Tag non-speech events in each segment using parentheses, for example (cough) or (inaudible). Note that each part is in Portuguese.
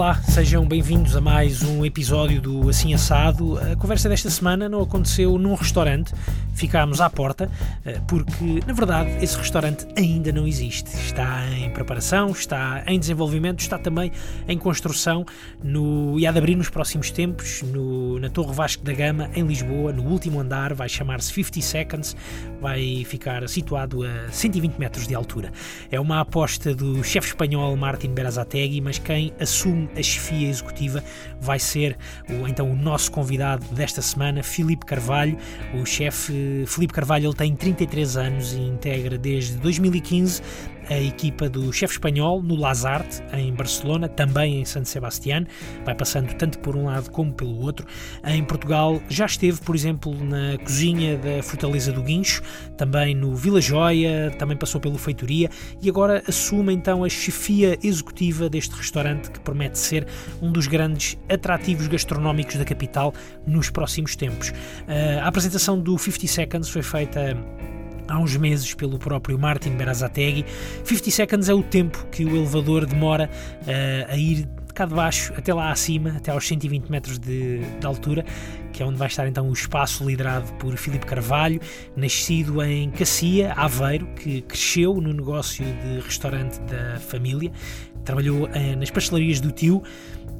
Olá, sejam bem-vindos a mais um episódio do Assim Assado. A conversa desta semana não aconteceu num restaurante, ficámos à porta, eh, porque na verdade esse restaurante ainda não existe. Está em preparação, está em desenvolvimento, está também em construção no, e há de abrir nos próximos tempos no, na Torre Vasco da Gama, em Lisboa, no último andar, vai chamar-se 50 Seconds, vai ficar situado a 120 metros de altura. É uma aposta do chefe espanhol Martin Berazategui, mas quem assume a chefia executiva vai ser o, então o nosso convidado desta semana, Filipe Carvalho. O chefe Filipe Carvalho ele tem 33 anos e integra desde 2015 a equipa do chefe espanhol no Lazarte, em Barcelona, também em San Sebastián, vai passando tanto por um lado como pelo outro. Em Portugal já esteve, por exemplo, na cozinha da Fortaleza do Guincho, também no Vila Joia, também passou pelo Feitoria e agora assume então a chefia executiva deste restaurante que promete ser um dos grandes atrativos gastronómicos da capital nos próximos tempos. A apresentação do 50 Seconds foi feita há uns meses pelo próprio Martin Berazategui. 50 seconds é o tempo que o elevador demora uh, a ir cá de baixo até lá acima, até aos 120 metros de, de, altura, que é onde vai estar então o espaço liderado por Filipe Carvalho, nascido em Cacia, Aveiro, que cresceu no negócio de restaurante da família, trabalhou uh, nas pastelarias do tio,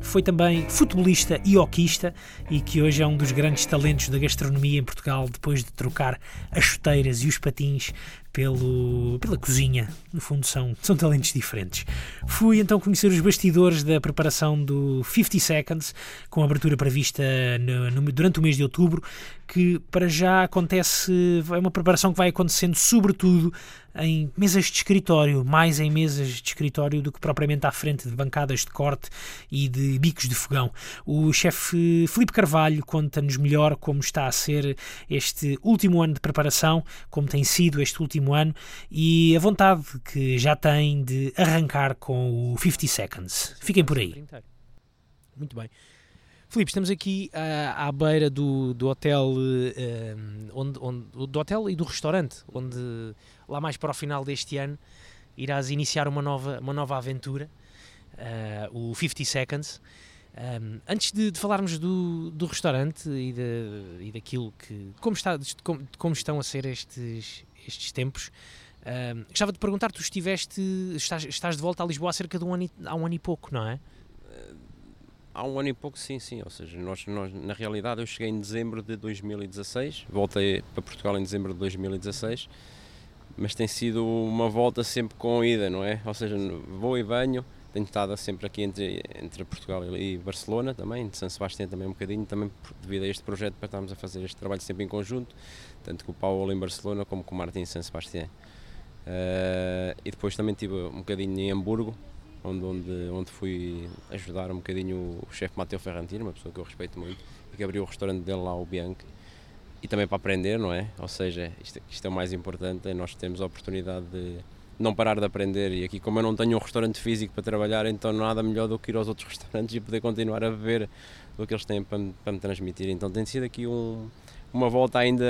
foi também futebolista e hoquista e que hoje é um dos grandes talentos da gastronomia em Portugal depois de trocar as chuteiras e os patins pelo, pela cozinha. No fundo, são, são talentos diferentes. Fui então conhecer os bastidores da preparação do 50 Seconds, com abertura prevista no, no, durante o mês de outubro, que para já acontece, é uma preparação que vai acontecendo sobretudo em mesas de escritório, mais em mesas de escritório do que propriamente à frente de bancadas de corte e de bicos de fogão. O chefe Felipe Carvalho conta-nos melhor como está a ser este último ano de preparação, como tem sido este último ano e a vontade que já tem de arrancar com o 50 Seconds. Fiquem por aí. Muito bem. Filipe, estamos aqui uh, à beira do, do hotel, uh, onde, onde, do hotel e do restaurante, onde lá mais para o final deste ano irás iniciar uma nova, uma nova aventura, uh, o 50 Seconds. Um, antes de, de, falarmos do, do restaurante e, de, e daquilo que. Como, está, como, como estão a ser estes, estes tempos, um, gostava de perguntar: tu estiveste. Estás, estás de volta a Lisboa há cerca de um ano há um ano e pouco, não é? Há um ano e pouco, sim, sim. Ou seja, nós, nós, na realidade eu cheguei em dezembro de 2016, voltei para Portugal em dezembro de 2016, mas tem sido uma volta sempre com ida, não é? Ou seja, vou e venho, tenho estado sempre aqui entre, entre Portugal e Barcelona também, de São Sebastião também um bocadinho, também devido a este projeto para estarmos a fazer este trabalho sempre em conjunto, tanto com o Paulo em Barcelona como com o Martin em São Sebastião. Uh, e depois também estive um bocadinho em Hamburgo, onde, onde, onde fui ajudar um bocadinho o chefe Mateo Ferrantino, uma pessoa que eu respeito muito, que abriu o restaurante dele lá, o Bianchi, e também para aprender, não é? Ou seja, isto, isto é o mais importante, é nós temos a oportunidade de não parar de aprender, e aqui como eu não tenho um restaurante físico para trabalhar, então nada melhor do que ir aos outros (laughs) restaurantes e poder continuar a beber do que eles têm para me, para me transmitir. Então tem sido aqui um, uma volta ainda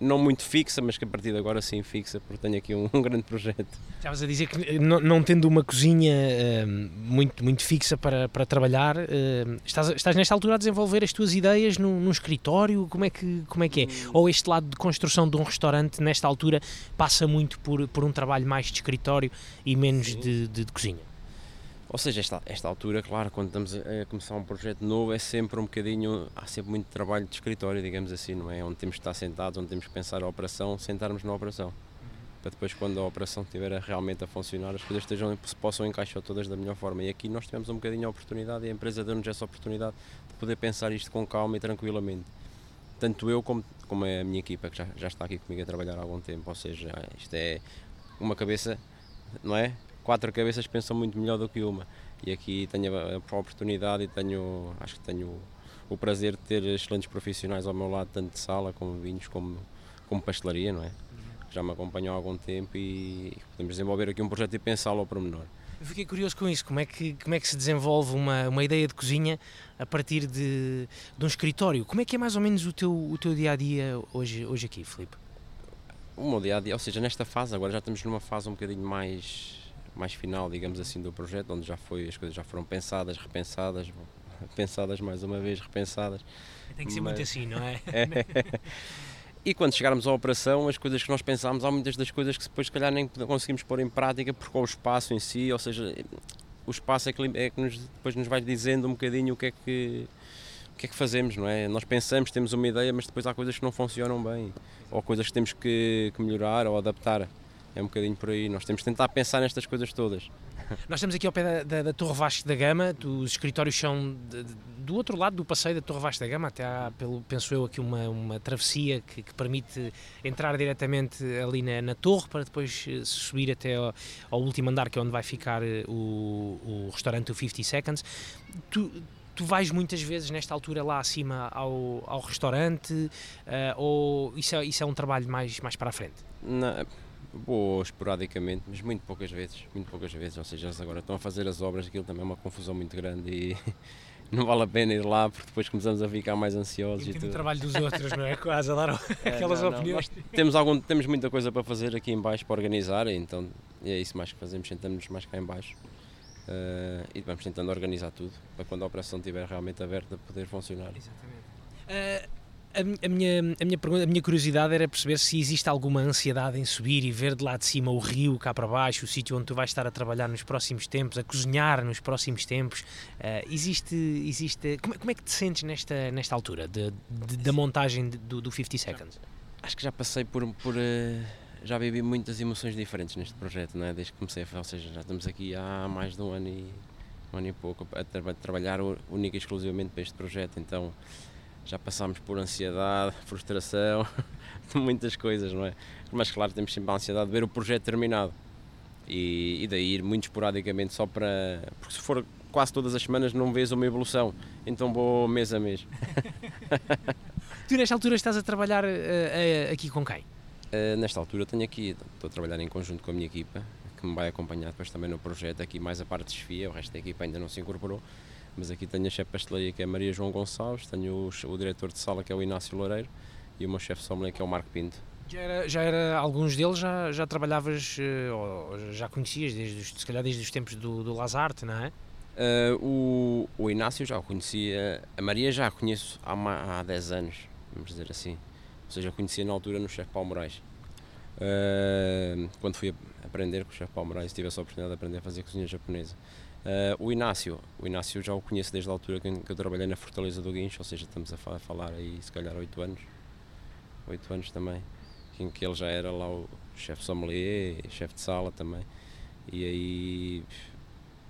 não muito fixa, mas que a partir de agora sim fixa, porque tenho aqui um, (laughs) um grande projeto. Estavas a dizer que não, não tendo uma cozinha uh, muito, muito fixa para, para trabalhar, uh, estás, estás nesta altura a desenvolver as tuas ideias num, num escritório? Como é, que, como é que é? Hum. Ou este lado de construção de um restaurante, nesta altura, passa muito por, por um trabalho mais de escritório e menos de, de, de cozinha? Ou seja, esta, esta altura, claro, quando estamos a, começar um projeto novo, é sempre um bocadinho, há sempre muito trabalho de escritório, digamos assim, não é? Onde temos que estar sentados, onde temos que pensar a operação, sentarmos na operação. Para depois, quando a operação estiver realmente a funcionar, as coisas estejam, se possam encaixar todas da melhor forma. E aqui nós tivemos um bocadinho a oportunidade e a empresa deu-nos essa oportunidade de poder pensar isto com calma e tranquilamente. Tanto eu como, como a minha equipa, que já, já está aqui comigo a trabalhar há algum tempo. Ou seja, isto é uma cabeça, não é? Quatro cabeças pensam muito melhor do que uma. E aqui tenho a, oportunidade e tenho, acho que tenho o prazer de ter excelentes profissionais ao meu lado, tanto de sala como vinhos, como, como pastelaria, não é? Já me acompanham há algum tempo e podemos desenvolver aqui um projeto e pensá-lo ao pormenor. Eu fiquei curioso com isso, como é que, como é que se desenvolve uma, uma ideia de cozinha a partir de, de um escritório? Como é que é mais ou menos o teu, o teu dia a dia hoje, hoje aqui, Filipe? O meu dia a dia, ou seja, nesta fase, agora já estamos numa fase um bocadinho mais mais final, digamos assim, do projeto, onde já foi, as coisas já foram pensadas, repensadas, (laughs) pensadas mais uma vez, repensadas. Tem que ser Mas... muito assim, não é? (laughs) é. E quando chegarmos à operação, as coisas que nós pensámos, há muitas das coisas que depois, se calhar, nem conseguimos pôr em prática porque o espaço em si, ou seja, o espaço é que, é que nos, depois nos vai dizendo um bocadinho o que é que o que é que fazemos, não é? Nós pensamos, temos uma ideia, mas depois há coisas que não funcionam bem, ou coisas que temos que, que melhorar ou adaptar. É um bocadinho por aí. Nós temos de tentar pensar nestas coisas todas. (laughs) Nós estamos aqui ao pé da, da, da Torre Vasco da Gama, os escritórios são de, de, do outro lado do passeio da Torre Vasco da Gama, até há, pelo, penso eu, aqui uma, uma travessia que, que permite entrar diretamente ali na, na, torre para depois eh, subir até ao, ao, último andar, que é onde vai ficar eh, o, o restaurante o 50 Seconds. Tu, tu vais muitas vezes nesta altura lá acima ao, ao restaurante uh, ou isso é, isso é um trabalho mais, mais para a frente? Não, vou esporadicamente, mas muito poucas vezes, muito poucas vezes, ou seja, eles agora estão a fazer as obras, aquilo também é uma confusão muito grande e (laughs) não vale a pena ir lá porque depois começamos a ficar mais ansiosos. E, e o trabalho dos outros, não é? (laughs) Quase a dar aquelas não, opiniões. Não, temos, algum, temos muita coisa para fazer aqui em baixo para organizar, então é isso mais que fazemos, sentamos-nos mais cá em baixo Uh, e vamos tentando organizar tudo para quando a operação estiver realmente aberta poder funcionar. Exatamente. Uh, a, a, minha, a, minha pergunta, a minha curiosidade era perceber se existe alguma ansiedade em subir e ver de lá de cima o rio cá para baixo, o sítio onde tu vais estar a trabalhar nos próximos tempos, a cozinhar nos próximos tempos. Uh, existe, existe como, como, é que te sentes nesta, nesta altura de, de, da montagem do, do 50 Seconds? Acho que já passei por, por uh já vivi muitas emoções diferentes neste projeto, não é? desde que comecei, ou seja, já estamos aqui há mais de um ano e, um ano e pouco a, tra trabalhar única e exclusivamente para este projeto, então já passámos por ansiedade, frustração, (laughs) muitas coisas, não é? Mas claro, temos sempre a ansiedade de ver o projeto terminado e, e daí ir muito esporadicamente só para. Porque se for quase todas as semanas não vês uma evolução, então vou mês a mês. (laughs) tu nesta altura estás a trabalhar uh, uh, aqui com quem? Uh, nesta altura tenho aqui, estou a trabalhar em conjunto com a minha equipa, que me vai acompanhar depois também no projeto, aqui mais a parte de desfia, o resto da equipa ainda não se incorporou, mas aqui tenho a chefe de pastelaria que é a Maria João Gonçalves, tenho o, o diretor de sala que é o Inácio Loureiro e o meu chefe sommelier que é o Marco Pinto. Já era, já era alguns deles já, já trabalhavas, eh, ou já conhecias, desde, se calhar desde os tempos do, do Lazarte, não é? Uh, o, o Inácio já o conhecia, a Maria já a conheço há, há 10 anos, vamos dizer assim ou seja, eu conhecia na altura no chefe Paulo Moraes. Uh, quando fui aprender com o chefe Paulo Moraes, tive essa oportunidade de aprender a fazer cozinha japonesa. Uh, o Inácio, o Inácio já o conheço desde a altura que, eu trabalhei na Fortaleza do Guincho, ou seja, estamos a falar aí se calhar 8 anos, 8 anos também, em que ele já era lá o chefe sommelier, chefe de sala também, e aí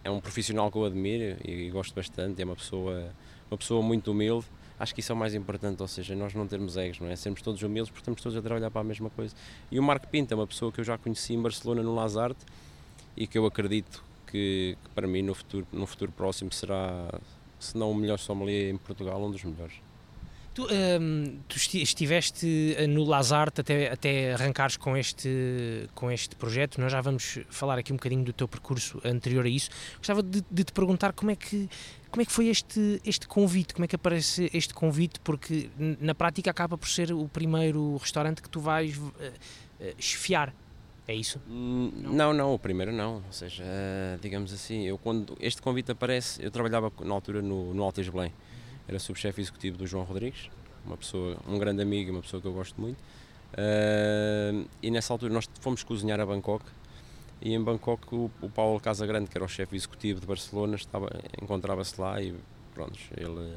é um profissional que eu admiro e gosto bastante, é uma pessoa, uma pessoa muito humilde, acho que isso é o mais importante, ou seja, nós não termos egos, não é? Sermos todos humildes porque estamos todos a trabalhar para a mesma coisa. E o Marco Pinto é uma pessoa que eu já conheci em Barcelona no Lazarte e que eu acredito que, que para mim no futuro, no futuro próximo será, se não o melhor sommelier em Portugal, um dos melhores. Tu, um, tu, estiveste eh, no Lazarte até, até arrancares com este, com este projeto, nós já vamos falar aqui um bocadinho do teu percurso anterior a isso. Gostava de, de te perguntar como é que como é que foi este, este convite? Como é que aparece este convite? Porque na prática acaba por ser o primeiro restaurante que tu vais uh, uh, esfiar. É isso? Hum, não, não, o primeiro não. Ou seja, uh, digamos assim, eu quando este convite aparece, eu trabalhava na altura no, no Altes Belém. Era subchefe executivo do João Rodrigues, uma pessoa, um grande amigo, uma pessoa que eu gosto muito. Uh, e nessa altura nós fomos cozinhar a Bangkok e em Bangkok o, o Paulo Casagrande, que era o chefe executivo de Barcelona, estava encontrava-se lá e pronto, ele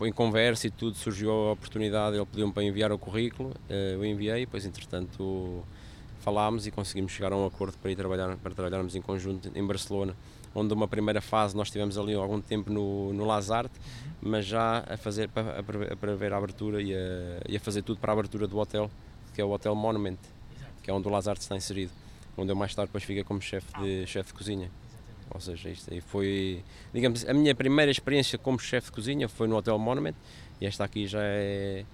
em conversa e tudo surgiu a oportunidade, ele pediu-me para enviar o currículo, eh, eu enviei, depois entretanto falámos e conseguimos chegar a um acordo para ir trabalhar para trabalharmos em conjunto em Barcelona, onde uma primeira fase nós tivemos ali algum tempo no, no Lazarte, mas já a fazer para, a prever a abertura e a, e a fazer tudo para a abertura do hotel, que é o Hotel Monument, que é onde o Lazarte está inserido onde eu mais tarde depois fiquei como chefe de, ah. chefe de cozinha. Ou seja, isto aí foi, digamos, a minha primeira experiência como chefe de cozinha foi no Hotel Monument e esta aqui já é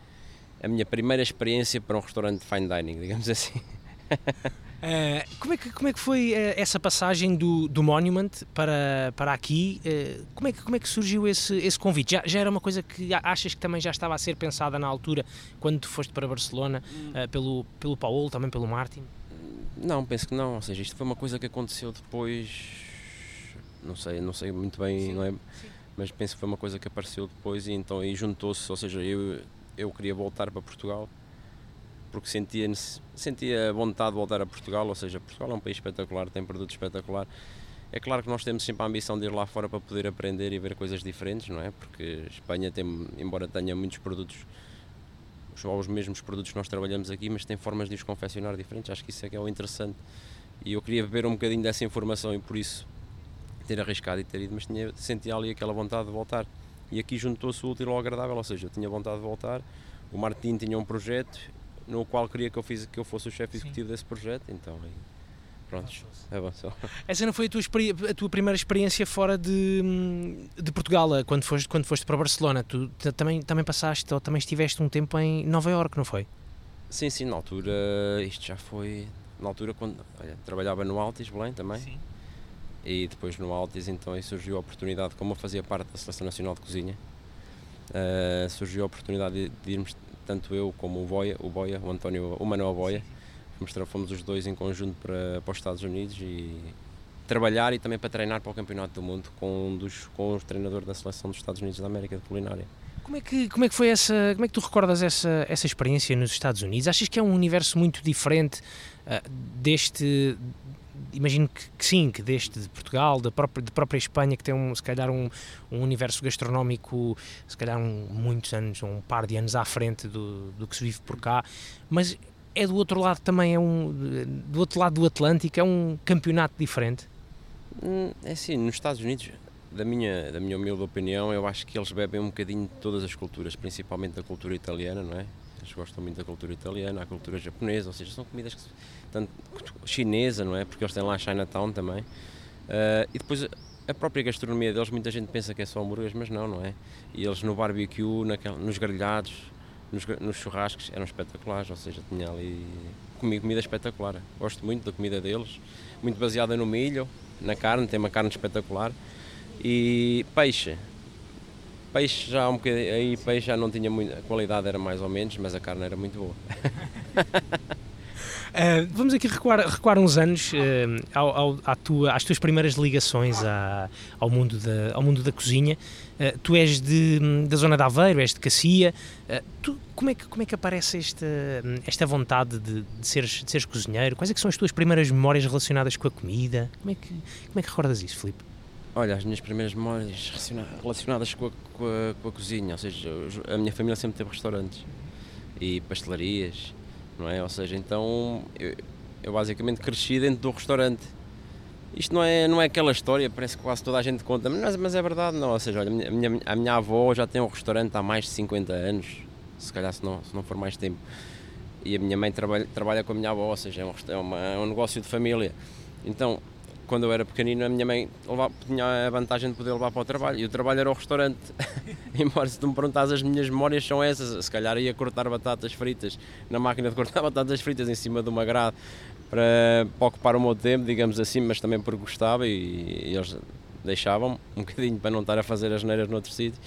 a minha primeira experiência para um restaurante de fine dining, digamos (laughs) assim. Uh, (laughs) como, é que, como é que foi uh, essa passagem do, do Monument para, para aqui? Uh, como, é que, como é que surgiu esse, esse convite? Já, já era uma coisa que achas que também já estava a ser pensada na altura quando tu foste para Barcelona pelo, pelo Paulo, também pelo Martin? Não, penso que não. Ou seja, isto foi uma coisa que aconteceu depois. Não sei, não sei muito bem, sim, não é? Sim. Mas penso que foi uma coisa que apareceu depois e então aí juntou-se. Ou seja, eu, eu queria voltar para Portugal porque sentia, sentia vontade de voltar a Portugal. Ou seja, Portugal é um país espetacular, tem produtos espetacular. É claro que nós temos sempre a ambição de ir lá fora para poder aprender e ver coisas diferentes, não é? Porque Espanha tem, embora tenha muitos produtos os mesmos produtos que nós trabalhamos aqui, mas tem formas de os confeccionar diferentes. Acho que isso é que é o interessante. E eu queria beber um bocadinho dessa informação e por isso ter arriscado e ter ido, mas tinha, sentia ali aquela vontade de voltar. E aqui juntou-se o útil ao agradável, ou seja, eu tinha vontade de voltar. O Martim tinha um projeto no qual queria que eu, fiz, que eu fosse o chefe executivo Sim. desse projeto, então Prontos, avançou. Essa não foi a tua, a tua primeira experiência fora de, de Portugal, eh, quando foste, quando foste para Barcelona? Tu também, também passaste, ou também estiveste um tempo em Nova Iorque, não foi? Sim, sim, na altura, isto já foi, na altura quando olha, trabalhava no Altis, Belém também. Sim. E depois no Altis, então aí surgiu a oportunidade, como eu fazia parte da Seleção Nacional de Cozinha, uh, surgiu a oportunidade de, de, irmos, tanto eu como o Boia, o Boia, o António, o Manuel Boia, mostrar, fomos os dois em conjunto para, para os Estados Unidos e trabalhar e também para treinar para o Campeonato do Mundo com um dos com o treinador da seleção dos Estados Unidos da América de culinária. Como é que como é que foi essa como é que tu recordas essa essa experiência nos Estados Unidos? Achas que é um universo muito diferente uh, deste imagino que, que, sim, que deste de Portugal, da própria, de própria Espanha, que tem um, se calhar um, um universo gastronómico, se calhar um, muitos anos, um par de anos à frente do, do que se vive por cá, mas é do outro lado também, é um do outro lado do Atlântico, é um campeonato diferente? Hum, é assim, nos Estados Unidos, da minha, da minha humilde opinião, eu acho que eles bebem um bocadinho de todas as culturas, principalmente da cultura italiana, não é? Eles gostam muito da cultura italiana, a cultura japonesa, ou seja, são comidas que, tanto chinesa, não é? Porque eles têm lá Chinatown também. Uh, e depois a própria gastronomia deles, muita gente pensa que é só hambúrgueres, mas não, não é? E eles no barbecue, nos grelhados, nos, nos churrascos eram espetaculares, ou seja, tinha ali comi comida espetacular. Gosto muito da comida deles, muito baseada no milho, na carne, tem uma carne espetacular. E peixe. Peixe já um bocadinho, aí peixe já não tinha muita, a qualidade era mais ou menos, mas a carne era muito boa. Uh, (laughs) vamos aqui recuar, recuar uns anos uh, ao, ao, tua, às tuas primeiras ligações à, ao, mundo da, ao mundo da cozinha. Uh, tu és de, da zona de Aveiro, és de Cacia. Tu, como, é que, como é que aparece esta, esta vontade de, de, seres, de seres cozinheiro? Quais é que são as tuas primeiras memórias relacionadas com a comida? Como é que, como é que recordas isso, Filipe? Olha, as minhas primeiras memórias relacionadas com a, com a, com a cozinha, ou seja, a minha família sempre teve restaurantes e pastelarias não é? Ou seja, então eu, eu basicamente cresci dentro do restaurante. Isto não é, não é aquela história, parece que quase toda a gente conta, mas, mas é verdade, não. Ou seja, olha, a, minha, a minha avó já tem um restaurante há mais de 50 anos, se calhar se não, se não for mais tempo. E a minha mãe trabalha, trabalha com a minha avó, ou seja, é um, é, uma, é um negócio de família. Então, quando eu era pequenino, a minha mãe levava, tinha a vantagem de poder levar para o trabalho e o trabalho era o restaurante. (laughs) Embora se tu me perguntas, as minhas memórias são essas. Se calhar ia cortar batatas fritas na máquina de cortar (laughs) batatas fritas em cima de uma grade para, para ocupar o meu tempo, digamos assim, mas também porque gostava e, e eles deixavam um bocadinho para não estar a fazer as neiras noutro sítio.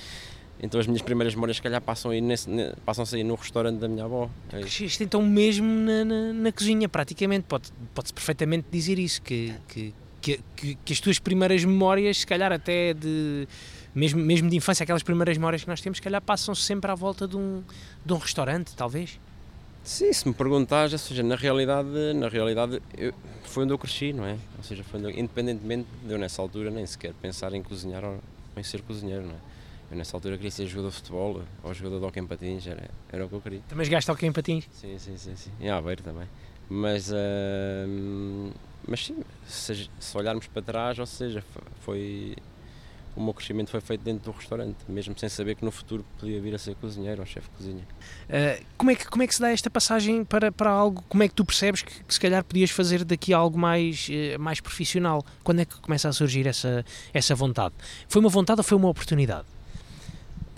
Então as minhas primeiras memórias, se calhar, passam aí, nesse, passam-se aí no restaurante da minha avó. É Cresceste então mesmo na, na, na, cozinha, praticamente. Pode, pode-se perfeitamente dizer isso, que, que, que, que, que, as tuas primeiras memórias, se calhar até de mesmo, mesmo de infância, aquelas primeiras memórias que nós temos, se calhar passam sempre à volta de um, de um restaurante, talvez. Sim, se me perguntares, ou seja, na realidade, na realidade eu, foi onde eu cresci, não é? Ou seja, foi onde, independentemente de eu nessa altura nem sequer pensar em cozinhar ou em ser cozinheiro, não é? Eu nessa altura queria ser jogador de futebol ou jogador de hockey em patins, era, era o que eu queria. Também jogaste hockey em patins? Sim, sim, sim, sim. Em Aveiro também. Mas uh, mas sim, se, se, olharmos para trás, ou seja, foi o meu crescimento foi feito dentro do restaurante, mesmo sem saber que no futuro podia vir a ser cozinheiro ou chefe de cozinha. Uh, como, é que, como é que se dá esta passagem para, para algo? Como é que tu percebes que, que se calhar podias fazer daqui algo mais, uh, mais profissional? Quando é que começa a surgir essa, essa vontade? Foi uma vontade ou foi uma oportunidade?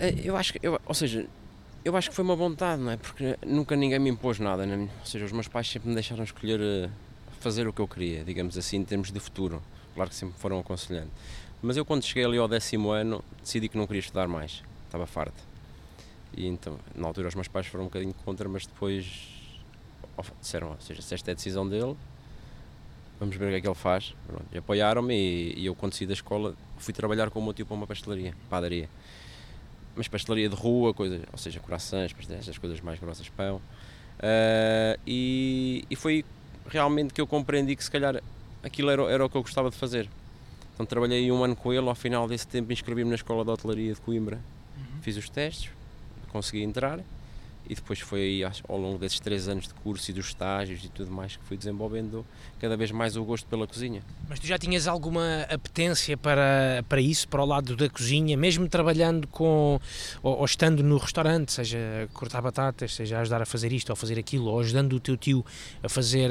Uh, eu acho que, eu, ou seja, eu acho que foi uma vontade, não é? Porque nunca ninguém me impôs nada, né? ou seja, os meus pais sempre me deixaram escolher fazer o que eu queria, digamos assim, em termos de futuro. Claro que sempre foram aconselhando. Mas eu, quando cheguei ali ao décimo ano, decidi que não queria estudar mais, estava farto. E então, na altura, os meus pais foram um bocadinho contra, mas depois disseram: ou seja, se esta é a decisão dele, vamos ver o que é que ele faz. Apoiaram-me e, e, eu, quando saí da escola, fui trabalhar com o meu tio para uma pastelaria, padaria. Mas pastelaria de rua, coisa, ou seja, corações, essas coisas mais grossas, pão. Uh, e, e foi realmente que eu compreendi que se calhar aquilo era, era o que eu gostava de fazer. Então trabalhei um ano com ele, ao final desse tempo inscrevi-me na Escola de Hotelaria de Coimbra, uhum. fiz os testes, consegui entrar e depois foi ao longo desses três anos de curso e dos estágios e tudo mais que fui desenvolvendo cada vez mais o gosto pela cozinha. Mas tu já tinhas alguma apetência para, para isso, para o lado da cozinha, mesmo trabalhando com, ou, ou estando no restaurante, seja cortar batatas, seja ajudar a fazer isto ou fazer aquilo, ou ajudando o teu tio a fazer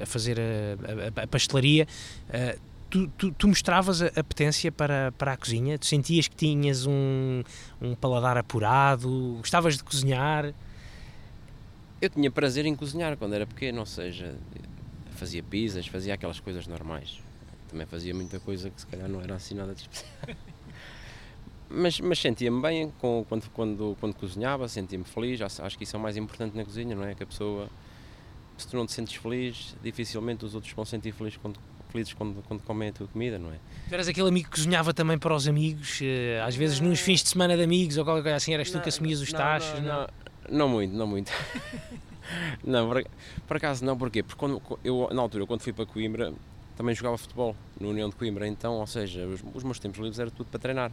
a, fazer a, a, a pastelaria, uh, Tu, tu, tu, mostravas a apetência para, para a cozinha? Tu sentias que tinhas um, um paladar apurado? Gostavas de cozinhar? Eu tinha prazer em cozinhar quando era pequeno, ou seja, fazia pizzas, fazia aquelas coisas normais. Também fazia muita coisa que se calhar não era assim nada de especial. (laughs) mas, mas sentia-me bem com, quando, quando, quando cozinhava, sentia-me feliz. Acho, que isso é o mais importante na cozinha, não é? Que a pessoa, se tu não te sentes feliz, dificilmente os outros vão sentir feliz quando, felizes quando, quando comem a tua comida, não é? Tu eras aquele amigo que cozinhava também para os amigos, eh, às vezes nos fins de semana de amigos ou qualquer coisa assim, eras tu que assumias os tachos, não? não? Não muito, não muito. (laughs) não, por, por, acaso não, porquê? Porque quando, eu, na altura, quando fui para Coimbra, também jogava futebol no União de Coimbra, então, ou seja, os, os meus tempos livres era tudo para treinar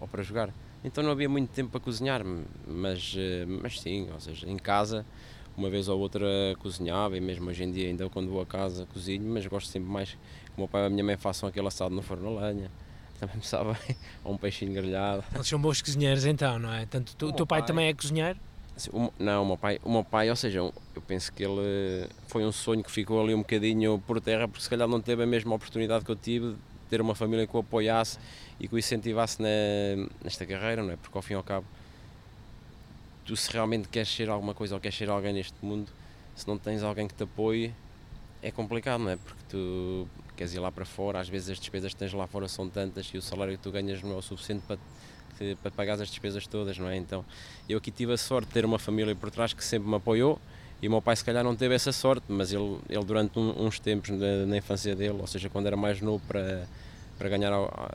ou para jogar. Então não havia muito tempo para cozinhar, mas, eh, mas sim, ou seja, em casa, uma vez ou outra cozinhava e mesmo hoje em dia ainda quando vou a casa cozinho, mas gosto sempre mais que o meu pai e a minha mãe façam aquele assado no forno a lenha. (laughs) Também me sabe ou um peixinho grelhado. Eles são bons cozinheiros então, não é? Tanto o teu pai, pai também é cozinheiro? Assim, não, o meu pai, o meu pai, ou seja, eu penso que ele foi um sonho que ficou ali um bocadinho por terra, porque se calhar não teve a mesma oportunidade que eu tive de ter uma família que o apoiasse e que o incentivasse na, nesta carreira, não é? Porque ao fim e ao cabo, tu se realmente queres ser alguma coisa ou queres ser alguém neste mundo, se não tens alguém que te apoie, é complicado, não é? Porque tu queres ir lá para fora, às vezes as despesas que tens lá fora são tantas e o salário que tu ganhas não é o suficiente para para pagar as despesas todas, não é? Então, eu aqui tive a sorte de ter uma família por trás que sempre me apoiou e o meu pai se calhar não teve essa sorte, mas ele, ele durante um, uns tempos na, na, infância dele, ou seja, quando era mais novo para, para ganhar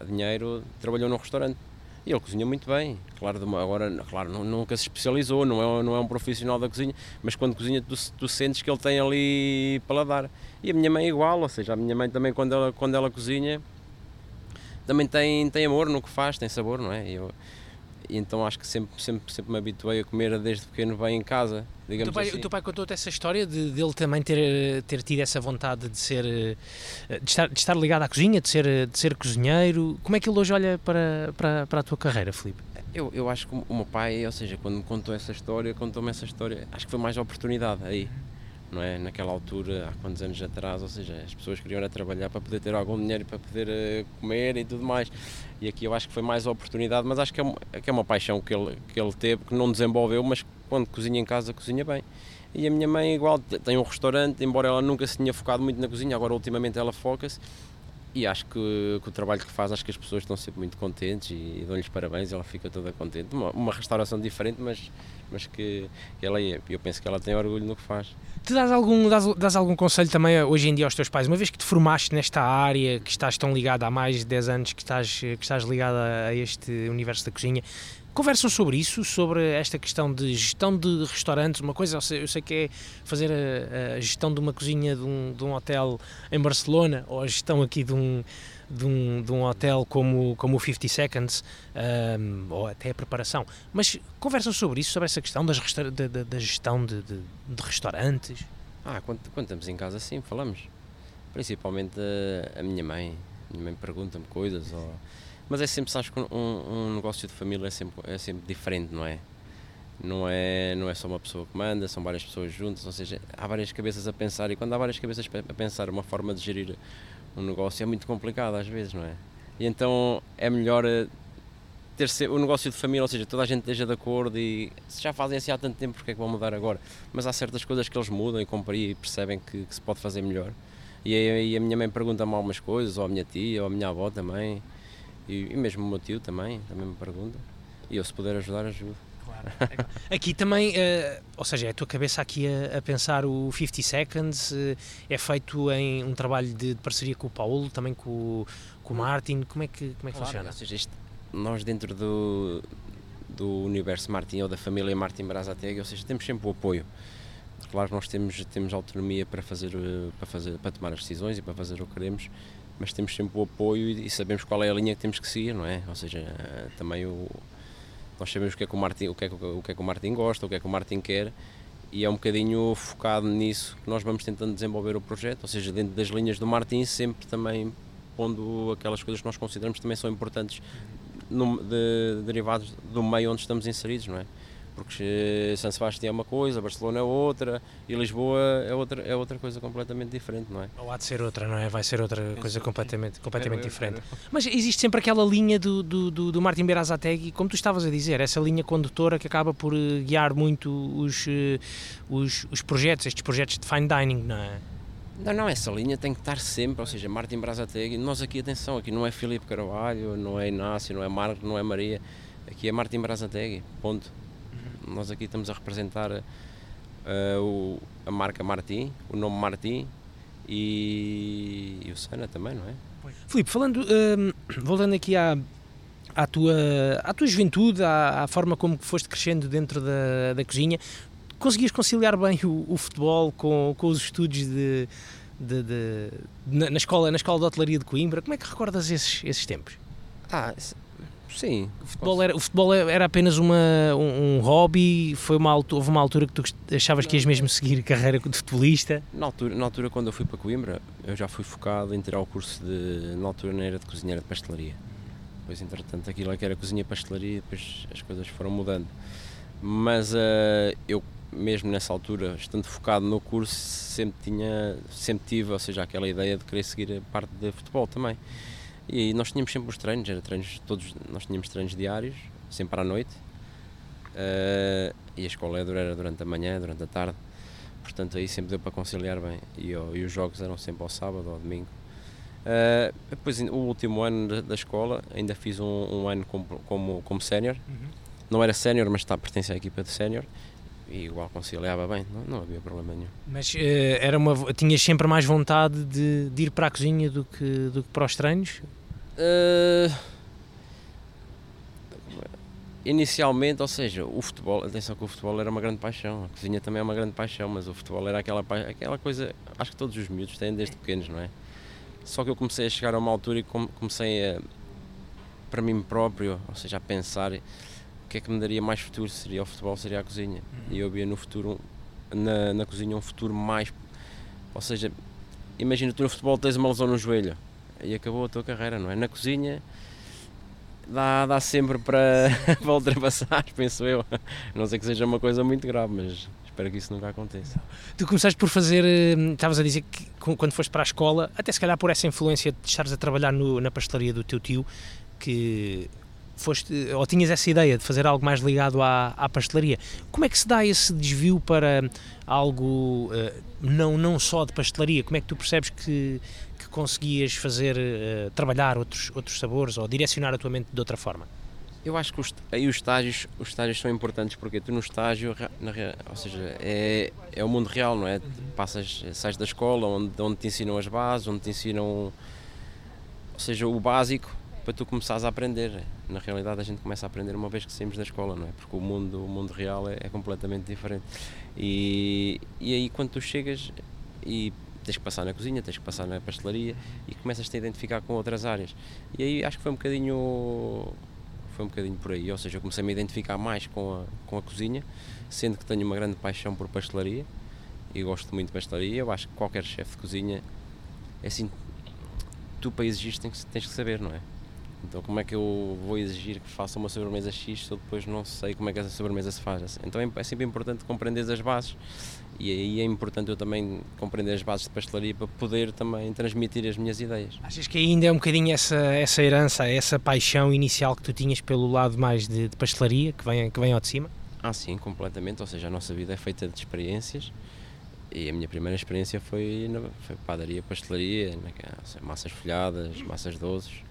dinheiro, trabalhou num restaurante. E ele cozinha muito bem, claro, agora claro, nunca se especializou, não é, não é um profissional da cozinha, mas quando cozinha tu, tu sentes que ele tem ali paladar. E a minha mãe é igual, ou seja, a minha mãe também quando ela, quando ela cozinha, também tem, tem amor no que faz, tem sabor, não é? Eu, então acho que sempre, sempre, sempre me habituei a comer desde pequeno bem em casa. Digamos o teu pai, assim. o teu pai contou-te essa história de, de ele também ter, ter tido essa vontade de ser eh, de estar, de estar ligado à cozinha, de ser, de ser cozinheiro. Como é que ele hoje olha para, para, para a tua carreira, Filipe? Eu, eu acho que o meu pai, ou seja, quando me contou essa história, contou-me essa história, acho que foi mais oportunidade aí não é? Naquela altura, há quantos anos atrás, ou seja, as pessoas queriam era trabalhar para poder ter algum dinheiro para poder uh, comer e tudo mais. E aqui eu acho que foi mais oportunidade, mas acho que é, uma, que é uma paixão que ele, que ele teve, que não desenvolveu, mas quando cozinha em casa, cozinha bem. E a minha mãe, igual, tem um restaurante, embora ela nunca se tenha focado muito na cozinha, agora ultimamente ela foca-se. E acho que, que, o trabalho que faz, acho que as pessoas estão sempre muito contentes e, e dão-lhes parabéns, ela fica toda contente. Uma, uma restauração diferente, mas, mas que, que ela é, eu penso que ela tem orgulho no que faz. Tu dás algum, dás, dás algum conselho também eh, hoje em dia aos teus pais? Uma vez que te formaste nesta área, que estás tão ligado há mais de 10 anos, que estás, que estás ligado a este universo da cozinha, conversam sobre isso, sobre esta questão de gestão de restaurantes, uma coisa, eu sei, eu sei que é fazer a, a, gestão de uma cozinha de um, de um hotel em Barcelona, ou a gestão aqui de um, de um, de um hotel como, como o 50 Seconds, um, ou até a preparação. Mas conversam sobre isso, sobre essa questão das da, da, gestão de, de, de, restaurantes? Ah, quando, quando estamos em casa, sim, falamos. Principalmente a, a minha mãe. A minha mãe pergunta-me coisas. Ou... Mas é sempre, sabes que um, um negócio de família é sempre, é sempre diferente, não é? não é, não é só uma pessoa que manda, são várias pessoas juntas, ou seja, há várias cabeças a pensar e quando há várias cabeças a pensar uma forma de gerir um negócio é muito complicado às vezes, não é? E então é melhor eh, ter o negócio de família, ou seja, toda a gente esteja de acordo e se já fazem assim há tanto tempo, porque é que vão mudar agora? Mas há certas coisas que eles mudam e compreendem e percebem que, que, se pode fazer melhor. E aí a minha mãe pergunta-me algumas coisas, ou a minha tia, ou a minha avó também, e, e mesmo o meu tio também, também me pergunta. E eu se puder ajudar, ajudo. Claro, é claro. (laughs) Aqui também, uh, ou seja, é a tua cabeça aqui a, a pensar o 50 Seconds, uh, é feito em um trabalho de, de, parceria com o Paulo, também com, com o Martin, como é que, como é que claro, funciona? Ou seja, isto, nós dentro do, do universo Martin ou da família Martin Brazateg, ou seja, temos sempre o apoio. Claro nós temos, temos autonomia para, fazer, eh, para, fazer, para tomar as decisões e para fazer o que queremos, mas temos sempre o apoio e, sabemos qual é a linha que temos que seguir, não é? Ou seja, também o, nós sabemos o que, é que o, Martin, o, que é que, o que é que o Martin gosta, o que é que o Martin quer e é um bocadinho focado nisso que nós vamos tentando desenvolver o projeto, ou seja, dentro das linhas do Martin, sempre também pondo aquelas coisas que nós consideramos que também são importantes no, de, derivados do meio onde estamos inseridos, não é? Porque São Sebastião é uma coisa, Barcelona é outra e Lisboa é outra, é outra coisa completamente diferente, não é? Ou há de ser outra, não é? Vai ser outra coisa completamente, completamente diferente. Mas existe sempre aquela linha do, do, do, do Martin Berazategui, como tu estavas a dizer, essa linha condutora que acaba por eh, guiar muito os, eh, os, os projetos, estes projetos de fine dining, não é? Não, não, essa linha tem que estar sempre, ou seja, Martin Brazategui, nós aqui, atenção, aqui não é Filipe Carvalho, não é Inácio, não é Marco, não é Maria, aqui é Martin Brazategui, ponto. Nós aqui estamos a representar uh, o, a marca Martin, o nome Martin e, e o Sana também, não é? Filipe, falando, uh, voltando aqui à, à, tua, à tua juventude, à, à forma como foste crescendo dentro da, da cozinha, conseguias conciliar bem o, o futebol com, com os estudos de, de, de, na, na, escola, na escola de hotelaria de Coimbra? Como é que recordas esses, esses tempos? Ah, Sim. O futebol, era, o futebol era apenas uma, um, um hobby? Foi uma altura, houve uma altura que tu achavas que ias mesmo seguir carreira de futebolista? Na altura, na altura, quando eu fui para Coimbra, eu já fui focado em tirar o curso de. Na altura não era de cozinheira de pastelaria. Depois, entretanto, aquilo é que era cozinha pastelaria, depois as coisas foram mudando. Mas uh, eu, mesmo nessa altura, estando focado no curso, sempre tinha, sempre tive, ou seja, aquela ideia de querer seguir a parte de futebol também. E nós tínhamos sempre os treinos, era treinos todos, nós tínhamos treinos diários, sempre à noite. Uh, e a escola era durante a manhã, durante a tarde. Portanto, aí sempre deu para conciliar bem. E, e os jogos eram sempre ao sábado ou ao domingo. Uh, depois, o último ano da, da escola, ainda fiz um, um ano como, como, como sénior. Uhum. Não era sénior, mas está, pertence à equipa de sénior e igual conciliava bem, não, não havia problema nenhum. Mas uh, era uma, tinhas sempre mais vontade de, de, ir para a cozinha do que, do que para os treinos? Uh, inicialmente, ou seja, o futebol, atenção que o futebol era uma grande paixão, a cozinha também é uma grande paixão, mas o futebol era aquela, aquela coisa, acho que todos os miúdos têm desde pequenos, não é? Só que eu comecei a chegar a uma altura e comecei a, para mim próprio, ou seja, a pensar o que é que me daria mais futuro, seria o futebol, seria a cozinha. Uhum. E eu via no futuro, na, na cozinha, um futuro mais, ou seja, imagina tu no futebol tens uma lesão no joelho, e acabou a tua carreira, não é? Na cozinha dá, dá sempre para, (laughs) para ultrapassar, (laughs) penso eu. Não sei que seja uma coisa muito grave, mas espero que isso nunca aconteça. Tu começaste por fazer, hum, estavas a dizer que quando foste para a escola, até se calhar por essa influência de estares a trabalhar no, na pastelaria do teu tio, que foste, ou tinhas essa ideia de fazer algo mais ligado à, à pastelaria. Como é que se dá esse desvio para algo uh, não, não só de pastelaria? Como é que tu percebes que, que conseguias fazer, uh, trabalhar outros, outros sabores ou direcionar a tua mente de outra forma? Eu acho que os, aí os estágios, os estágios são importantes porque tu no estágio, na, ou seja, é, é o mundo real, não é? Passas, sais da escola onde, onde te ensinam as bases, onde te ensinam, ou seja, o básico para tu começares a aprender. Na realidade a gente começa a aprender uma vez que saímos da escola, não é? Porque o mundo, o mundo real é, é completamente diferente. E, e aí quando tu chegas e tens que passar na cozinha, tens que passar na pastelaria e começas-te a identificar com outras áreas. E aí acho que foi um bocadinho foi um bocadinho por aí, ou seja, eu comecei a me identificar mais com a, com a cozinha, sendo que tenho uma grande paixão por pastelaria e gosto muito de pastelaria. Eu acho que qualquer chefe de cozinha é assim, tu para exigir tens, tens que saber, não é? Então como é que eu vou exigir que faça uma sobremesa X se eu depois não sei como é que essa sobremesa se faz? Então é, é sempre importante compreender as bases e aí é importante eu também compreender as bases de pastelaria para poder também transmitir as minhas ideias. Achas que ainda é um bocadinho essa, essa herança, essa paixão inicial que tu tinhas pelo lado mais de, de pastelaria, que vem, que vem ao de cima? Ah sim, completamente, ou seja, a nossa vida é feita de experiências e a minha primeira experiência foi na foi padaria, pastelaria, massas folhadas, massas doces,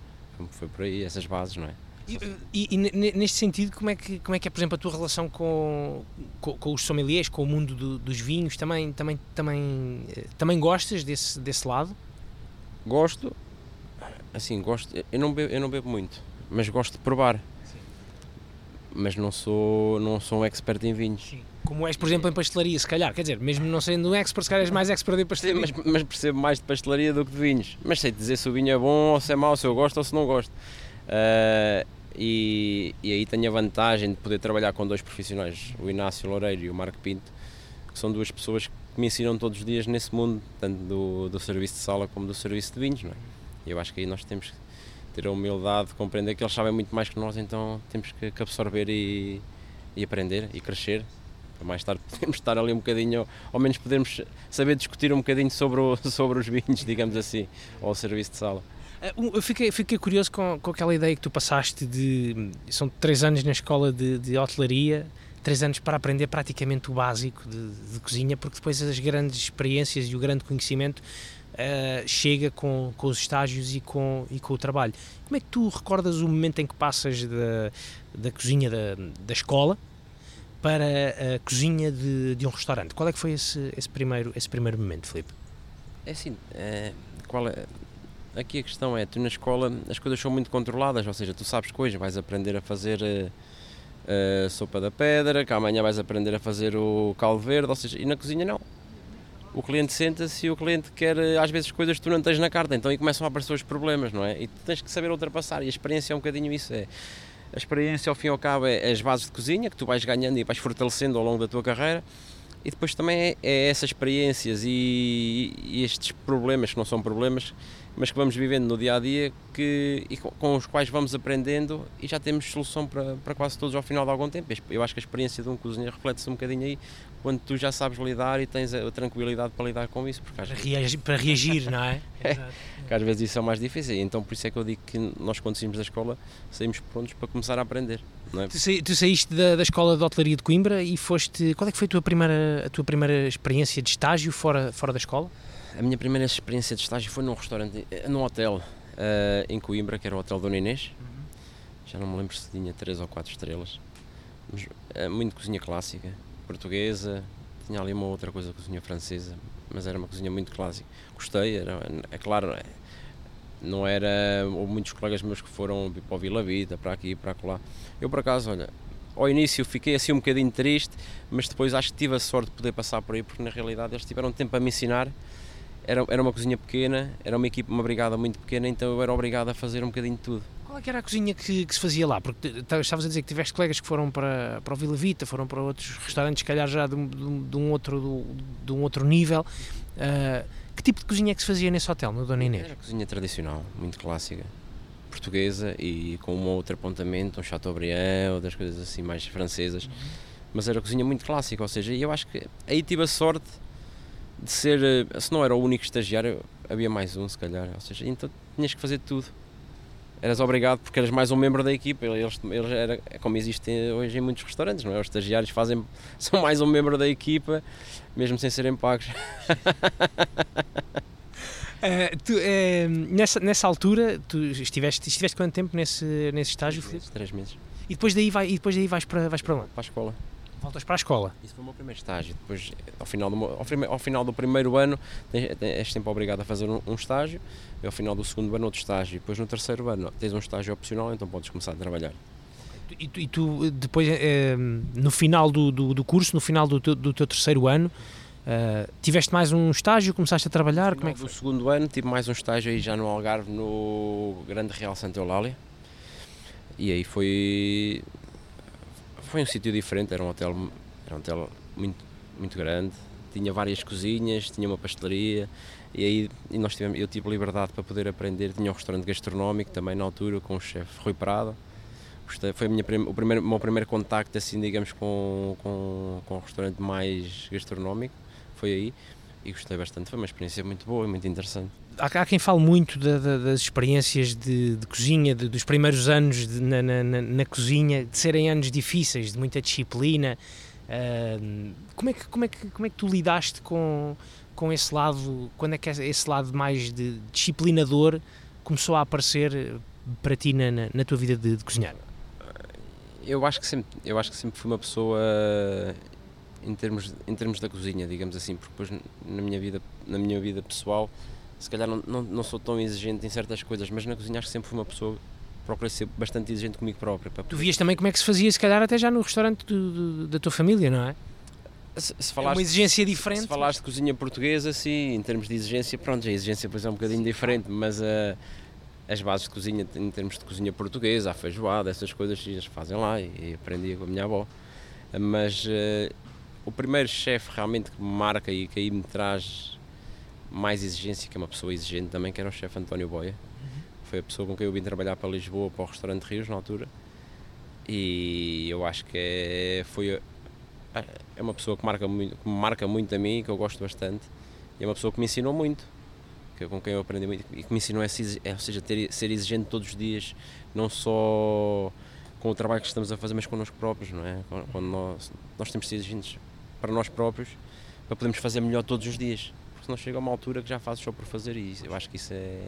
foi por aí, essas bases, não é? E, e, e, neste sentido, como é, que, como é que é, por exemplo, a tua relação com, com, com os sommeliers, com o mundo do, dos vinhos? Também, também, também, eh, também gostas desse, desse lado? Gosto, assim, gosto. Eu não bebo, eu não bebo muito, mas gosto de provar. Sim. Mas não sou, não sou um expert em vinhos. Sim. Como és, por exemplo, em pastelaria, se calhar. Quer dizer, mesmo não sendo um expert, se calhar és mais expert em pastelaria. Sim, mas, mas, percebo mais de pastelaria do que de vinhos. Mas sei dizer se o vinho é bom ou se é mau, se eu gosto ou se não gosto. Uh, e, e, aí tenho a vantagem de poder trabalhar com dois profissionais, o Inácio Loureiro e o Marco Pinto, que são duas pessoas que me ensinam todos os dias nesse mundo, tanto do, do serviço de sala como do serviço de vinhos. Não é? E eu acho que aí nós temos que ter a humildade de compreender que eles sabem muito mais que nós, então temos que, absorver e, e aprender e crescer para mais tarde (laughs) podemos estar ali um bocadinho, ao menos podemos saber discutir um bocadinho sobre, o, (laughs) sobre os vinhos, digamos assim, ou o serviço de sala. Eh, eu fiquei, fiquei curioso com, com aquela ideia que tu passaste de. São três anos na escola de, de hotelaria, três anos para aprender praticamente o básico de, de, cozinha, porque depois as grandes experiências e o grande conhecimento uh, chega com, com os estágios e com, e com o trabalho. Como é que tu recordas o momento em que passas da, da cozinha da, da escola para a cozinha de, de um restaurante? Qual é que foi esse, esse, primeiro, esse primeiro momento, Filipe? É assim, é, qual é, aqui a questão é, tu na escola as coisas são muito controladas, ou seja, tu sabes coisas, vais aprender a fazer a, eh, a eh, sopa da pedra, que amanhã vais aprender a fazer o caldo verde, ou seja, e na cozinha não. O cliente senta-se e o cliente quer às vezes coisas que tu não tens na carta, então aí começam a aparecer os problemas, não é? E tu tens que saber ultrapassar, e a experiência é um bocadinho isso, é a experiência ao fim e ao cabo é as bases de cozinha que tu vais ganhando e vais fortalecendo ao longo da tua carreira e depois também é, é essas experiências e, e, estes problemas que não são problemas mas que vamos vivendo no dia a dia que, e com, com, os quais vamos aprendendo e já temos solução para, para quase todos ao final de algum tempo. Eu acho que a experiência de um cozinheiro reflete-se um bocadinho aí quando tu já sabes lidar e tens a, tranquilidade para lidar com isso. Porque para, reagir, para reagir, não é? (laughs) é que às vezes isso é o mais difícil. Então por isso é que eu digo que nós quando saímos da escola saímos prontos para começar a aprender. É? tu, sa tu saíste da, da escola de hotelaria de Coimbra e foste. Qual é que foi a tua primeira, a tua primeira experiência de estágio fora, fora da escola? A minha primeira experiência de estágio foi num restaurante, eh, num hotel uh, em Coimbra, que era o Hotel Dona Inês. Uhum. Já não me lembro se tinha três ou quatro estrelas. Mas, uh, muito cozinha clássica, portuguesa, tinha ali uma outra coisa, cozinha francesa, mas era uma cozinha muito clássica. Gostei, era, é claro, é, não era. Houve muitos colegas meus que foram para o Vila Vita, para aqui, para lá. Eu, por acaso, olha, ao início fiquei assim um bocadinho triste, mas depois acho que tive a sorte de poder passar por aí, porque na realidade eles tiveram tempo a me ensinar era, era uma cozinha pequena, era uma equipe, uma brigada muito pequena, então eu era obrigado a fazer um bocadinho de tudo. Qual é que era a cozinha que, que se fazia lá? Porque estavas a dizer que tiveste colegas que foram para, para o Vila Vita, foram para outros restaurantes, se calhar já de, de, de um, outro, de, de, um outro nível. Uh, que tipo de cozinha é que se fazia nesse hotel, no Dona Inês? Era cozinha tradicional, muito clássica, portuguesa e com um outro apontamento, um Chateaubriand, outras coisas assim mais francesas. Uhum. Mas era cozinha muito clássica, ou seja, eu acho que aí tive a sorte de ser, eh, se não era o único estagiário, havia mais um se calhar, ou seja, então tinhas que fazer tudo. Eras obrigado porque eras mais um membro da equipa, eles, eles era, é como existe hoje em muitos restaurantes, não é? Os estagiários fazem, (laughs) são mais um membro da equipa, mesmo sem serem pagos. Uh, (laughs) tu, uh, nessa, nessa altura, tu estiveste, estiveste quanto tempo nesse, nesse estágio, Três meses. Três meses. E depois daí, vai, e depois daí vais, para, vais para onde? Para a escola. Voltas para a escola? Isso foi o meu primeiro estágio. Depois, ao final do, ao, ao final do primeiro ano, és sempre obrigado a fazer um, um estágio, e ao final do segundo ano, outro estágio. Depois, no terceiro ano, tens um estágio opcional, então podes começar a trabalhar. E tu, e tu depois, eh, no final do, do, do, curso, no final do, do teu terceiro ano, Uh, tiveste mais um estágio, começaste a trabalhar? No como é que foi? segundo ano tive mais um estágio aí já no Algarve, no Grande Real Santa Eulália. E aí foi foi um sítio diferente, era um hotel, era um hotel muito, muito grande, tinha várias cozinhas, tinha uma pastelaria e aí e nós tivemos, eu tive liberdade para poder aprender, tinha um restaurante gastronómico também na altura com o chefe Rui Prada. Foi minha, o, primeiro, o meu primeiro contacto assim, digamos, com, com, com um restaurante mais gastronómico, foi aí e gostei bastante, foi uma experiência muito boa e muito interessante há, há quem fale muito da, da, das experiências de, de cozinha, de, dos primeiros anos na, na, na, cozinha, de serem anos difíceis, de muita disciplina. Uh, como, é que, como, é que, como é que tu lidaste com, com esse lado, quando é que esse lado mais de disciplinador começou a aparecer para ti na, na, na tua vida de, de, cozinhar? Eu acho que sempre, eu acho que sempre fui uma pessoa em termos, em termos da cozinha, digamos assim, porque depois na minha vida, na minha vida pessoal, se calhar não, não, não sou tão exigente em certas coisas, mas na cozinha acho que sempre fui uma pessoa procurei ser bastante exigente comigo próprio. Tu vias também como é que se fazia, se calhar até já no restaurante do, do, da tua família, não é? Se, se falaste, é uma exigência diferente. Se falaste de cozinha portuguesa, sim, em termos de exigência, pronto, a exigência depois é um bocadinho diferente, mas uh, as bases de cozinha, em termos de cozinha portuguesa, a feijoada, essas coisas, eles fazem lá e, e aprendi com a minha avó. Mas uh, o primeiro chefe realmente que me marca e que aí me traz mais exigência, que é uma pessoa exigente também, que era o chefe António Boia. Uhum. Foi a pessoa com quem eu vim trabalhar para Lisboa, para o restaurante Rios, na altura. E eu acho que é, foi é uma pessoa que, marca muito, que me marca muito a mim, que eu gosto bastante, e é uma pessoa que me ensinou muito, que, com quem eu aprendi muito, e que me ensinou a ser, é, ou seja, ter, ser exigente todos os dias, não só com o trabalho que estamos a fazer, mas connosco próprios, não é? Quando nós, nós temos de ser exigentes para nós próprios, para podermos fazer melhor todos os dias, porque senão chega uma altura que já fazes só por fazer, e eu acho que isso é,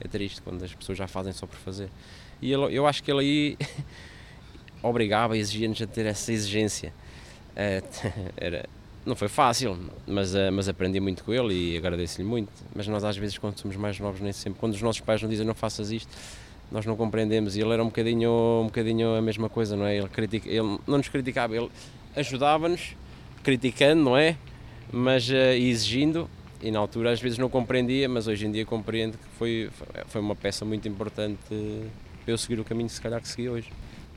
é triste, quando as pessoas já fazem só por fazer. E ele, eu acho que ele aí (laughs) obrigava, exigia-nos a ter essa exigência é, (laughs) era, não foi fácil, mas, eh, mas aprendi muito com ele e agradeço-lhe muito. Mas nós, às vezes, quando somos mais novos, nem sempre, quando os nossos pais nos dizem não faças isto, nós não compreendemos. E ele era um bocadinho, um bocadinho a mesma coisa, não é? Ele, critica, ele não nos criticava, ele ajudava-nos, criticando, não é? Mas uh, exigindo. E na altura, às vezes, não compreendia, mas hoje em dia compreendo que foi, foi uma peça muito importante para eu seguir o caminho, se calhar, que segui hoje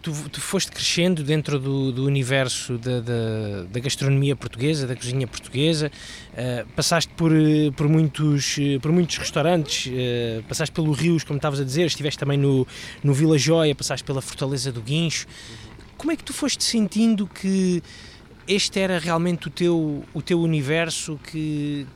tu, tu foste crescendo dentro do, do universo da, da, da, gastronomia portuguesa, da cozinha portuguesa, uh, passaste por, eh, por, muitos, por muitos restaurantes, uh, passaste pelo Rios, como estavas a dizer, estiveste também no, no Vila Joia, passaste pela Fortaleza do Guincho. Como é que tu foste sentindo que este era realmente o teu, o teu universo que,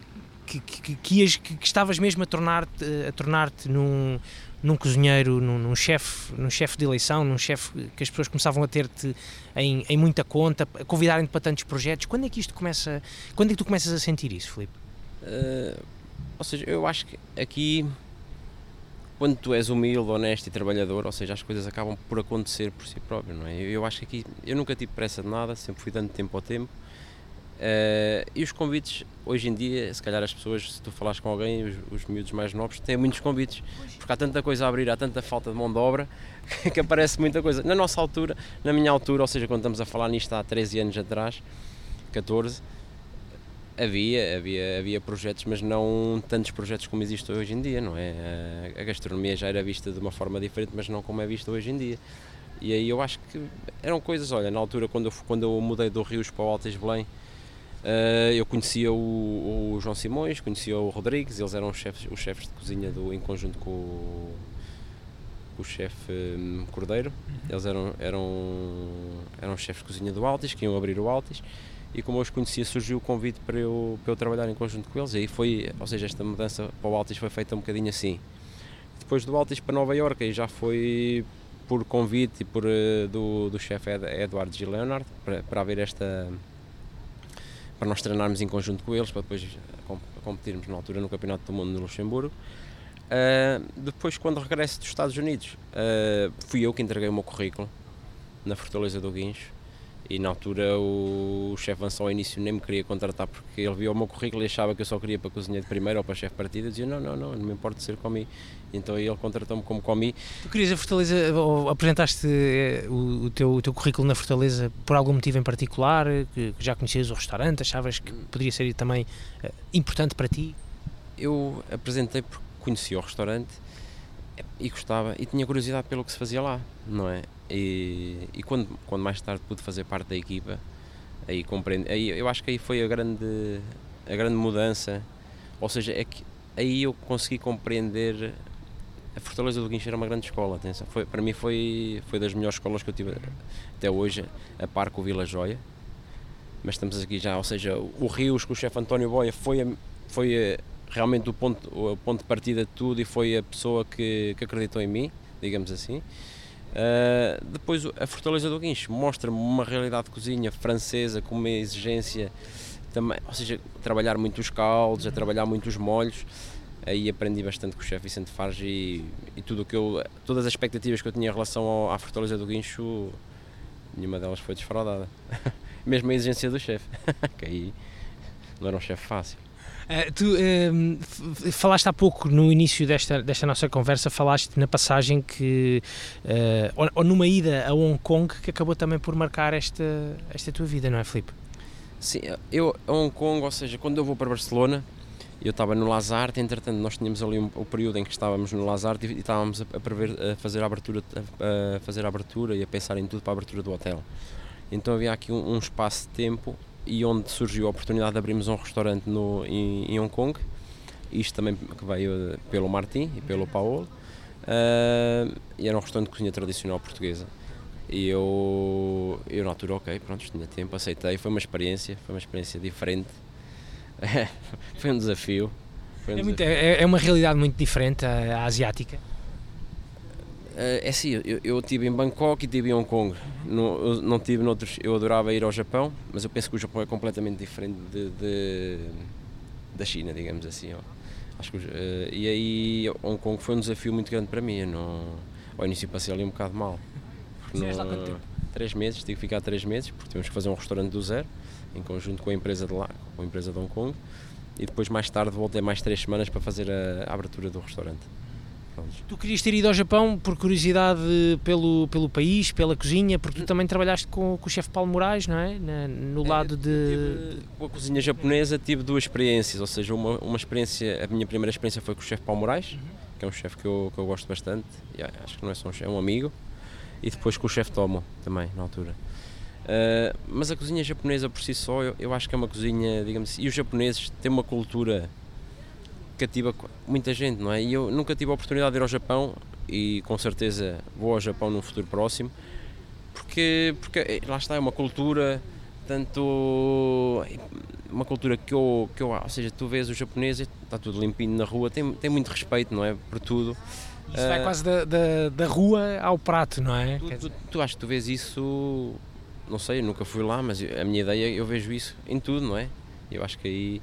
que, que, que, ias, que, que estavas mesmo a tornar-te a tornar-te num num cozinheiro, num, num chefe num chef de eleição, num chefe que as pessoas começavam a ter-te em, em, muita conta, a convidarem-te para tantos projetos. Quando é que isto começa, quando é que tu começas a sentir isso, Filipe? Uh, ou seja, eu acho que aqui, quando tu és humilde, honesto e trabalhador, ou seja, as coisas acabam por acontecer por si próprio, não é? Eu, eu acho que aqui, eu nunca tive pressa de nada, sempre fui dando tempo ao tempo, Uh, e os convites, hoje em dia, se calhar as pessoas, se tu falares com alguém, os, os miúdos mais novos, têm muitos convites, porque há tanta coisa a abrir, há tanta falta de mão de obra, (laughs) que aparece muita coisa. Na nossa altura, na minha altura, ou seja, quando estamos a falar nisto há 13 anos atrás, 14, havia, havia, havia projetos, mas não tantos projetos como existem hoje em dia, não é? A gastronomia já era vista de uma forma diferente, mas não como é vista hoje em dia. E aí eu acho que eram coisas, olha, na altura quando eu, quando eu mudei do Rios para o Altas Belém, Uh, eu conhecia o, o, João Simões, conhecia o Rodrigues, eles eram os chefes, os chefes de cozinha do, em conjunto com o, o chefe um, Cordeiro. Uhum. Eles eram, eram, eram chefes de cozinha do Altis, que iam abrir o Altis. E como eu os conhecia, surgiu o convite para eu, para eu trabalhar em conjunto com eles. E aí foi, ou seja, esta mudança para o Altis foi feita um bocadinho assim. Depois do Altis para Nova Iorque, aí já foi por convite por, uh, do, do chefe Eduardo G. Leonard para, para haver esta para nós treinarmos em conjunto com eles, para depois competirmos na altura no Campeonato do Mundo no Luxemburgo. Uh, depois, quando regresso dos Estados Unidos, uh, fui eu que entreguei o meu currículo na Fortaleza do Guincho e na altura o chefe Vanção ao início nem me queria contratar porque ele viu o meu currículo e achava que eu só queria para cozinha de primeira ou para chefe partida, dizia não, não, não, não me importa ser comi. Então ele contratou-me como comi. Tu querias a Fortaleza, ou apresentaste eh, o, o, teu, o teu currículo na Fortaleza por algum motivo em particular, que, que já conhecias o restaurante, achavas que poderia ser também uh, importante para ti? Eu apresentei porque conhecia o restaurante e gostava e tinha curiosidade pelo que se fazia lá, não é? E, e quando, quando mais tarde pude fazer parte da equipa, aí compreendo, aí eu acho que aí foi a grande, a grande mudança, ou seja, é que aí eu consegui compreender a Fortaleza do Guincho era uma grande escola, atenção. Foi, para mim foi, foi das melhores escolas que eu tive até hoje, a par com o Vila Joia. Mas estamos aqui já, ou seja, o Rios com o chefe António Boia foi, foi realmente o ponto, o ponto de partida de tudo e foi a pessoa que, que acreditou em mim, digamos assim. Uh, depois a Fortaleza do Guincho mostra-me uma realidade de cozinha francesa com uma exigência também, ou seja, trabalhar muito os caldos, a trabalhar muito os molhos, aí aprendi bastante com o chefe Vicente Farge e, e, tudo que eu, todas as expectativas que eu tinha em relação ao, à Fortaleza do Guincho, nenhuma delas foi desfraudada. (laughs) Mesmo a exigência do chefe, (laughs) que aí não era um chefe fácil. Uh, tu uh, falaste há pouco no início desta, desta nossa conversa, falaste na passagem que, uh, ou, ou, numa ida a Hong Kong, que acabou também por marcar esta, esta tua vida, não é, Filipe? Sim, eu a Hong Kong, ou seja, quando eu vou para Barcelona, eu estava no Lazarte, entretanto nós tínhamos ali um, o período em que estávamos no Lazarte e, e estávamos a, a, prever, a fazer a abertura a, a, fazer a abertura e a pensar em tudo para a abertura do hotel. Então havia aqui um, um espaço de tempo e onde surgiu a oportunidade de abrirmos um restaurante no, em, em Hong Kong. Isto também que veio pelo Martim e pelo Paulo. Uh, e era um restaurante de cozinha tradicional portuguesa. E eu, eu na altura, ok, pronto, tinha tempo, aceitei. Foi uma experiência, foi uma experiência diferente. (laughs) foi um desafio. Foi um é, muito, é, é, uma realidade muito diferente a asiática. Uh, é assim, eu, eu estive em Bangkok e estive em Hong Kong. Não, eu, não tive noutros. Eu adorava ir ao Japão, mas eu penso que o Japão é completamente diferente de, de da China, digamos assim. Ó. Acho que, uh, e aí Hong Kong foi um desafio muito grande para mim. Não, ao início passei ali um bocado mal. Não, três meses, tive que ficar três meses, porque tínhamos que fazer um restaurante do zero, em conjunto com a empresa de lá, com a empresa de Hong Kong. E depois, mais tarde, voltei mais três semanas para fazer a, a abertura do restaurante. Tu querias ter ido ao Japão por curiosidade pelo, pelo país, pela cozinha, porque tu também trabalhaste com, com o chefe Paulo Moraes, não é? Na, no é, lado de. com a cozinha japonesa tive duas experiências, ou seja, uma, uma experiência, a minha primeira experiência foi com o chefe Paulo Moraes, uhum. que é um chefe que eu, que eu gosto bastante, e acho que não é só um chefe, é um amigo, e depois com o chefe Tomo também, na altura. Uh, mas a cozinha japonesa por si só, eu, eu acho que é uma cozinha, digamos assim, e os japoneses têm uma cultura cativa muita gente, não é? E eu nunca tive a oportunidade de ir ao Japão e com certeza vou ao Japão num futuro próximo, porque, porque eh, lá está, é uma cultura, tanto uma cultura que eu, que eu, ou seja, tu vês os japoneses, está tudo limpinho na rua, tem, tem muito respeito, não é? Por tudo. Isso uh, vai quase da, da, da, rua ao prato, não é? Tu, tu, tu acho que tu vês isso, não sei, eu nunca fui lá, mas a minha ideia, eu vejo isso em tudo, não é? Eu acho que aí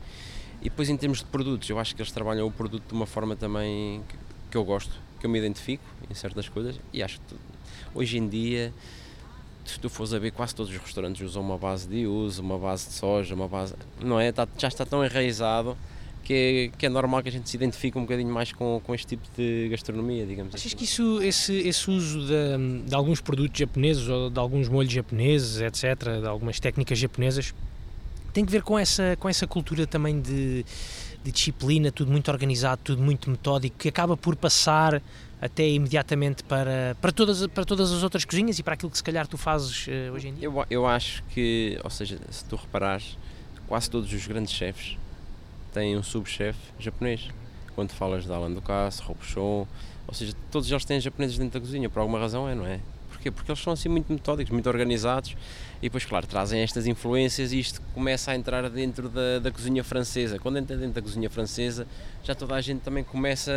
e depois em termos de produtos, eu acho que eles trabalham o produto de uma forma também que, que eu gosto, que eu me identifico em certas coisas e acho que hoje em dia se tu fores a ver, quase todos os restaurantes usam uma base de uso, uma base de soja, uma base. Não é? Tá, já está tão enraizado que é, que é normal que a gente se identifique um bocadinho mais com, com este tipo de gastronomia, digamos Achas assim. que isso, esse, esse uso de, de alguns produtos japoneses ou de alguns molhos japoneses, etc., de algumas técnicas japonesas, tem que ver com essa, com essa cultura também de, de disciplina, tudo muito organizado, tudo muito metódico, que acaba por passar até imediatamente para, para, todas, para todas as outras cozinhas e para aquilo que se calhar tu fazes uh, hoje em dia? Eu, eu acho que, ou seja, se tu reparares, quase todos os grandes chefes têm um subchefe japonês. Quando falas de Alan Ducasse, Robuchon, ou seja, todos eles têm japoneses dentro da cozinha, por alguma razão é, não é? Porquê? Porque eles são assim muito metódicos, muito organizados e depois, claro, trazem estas influências e isto começa a entrar dentro da, da cozinha francesa. Quando entra dentro da cozinha francesa, já toda a gente também começa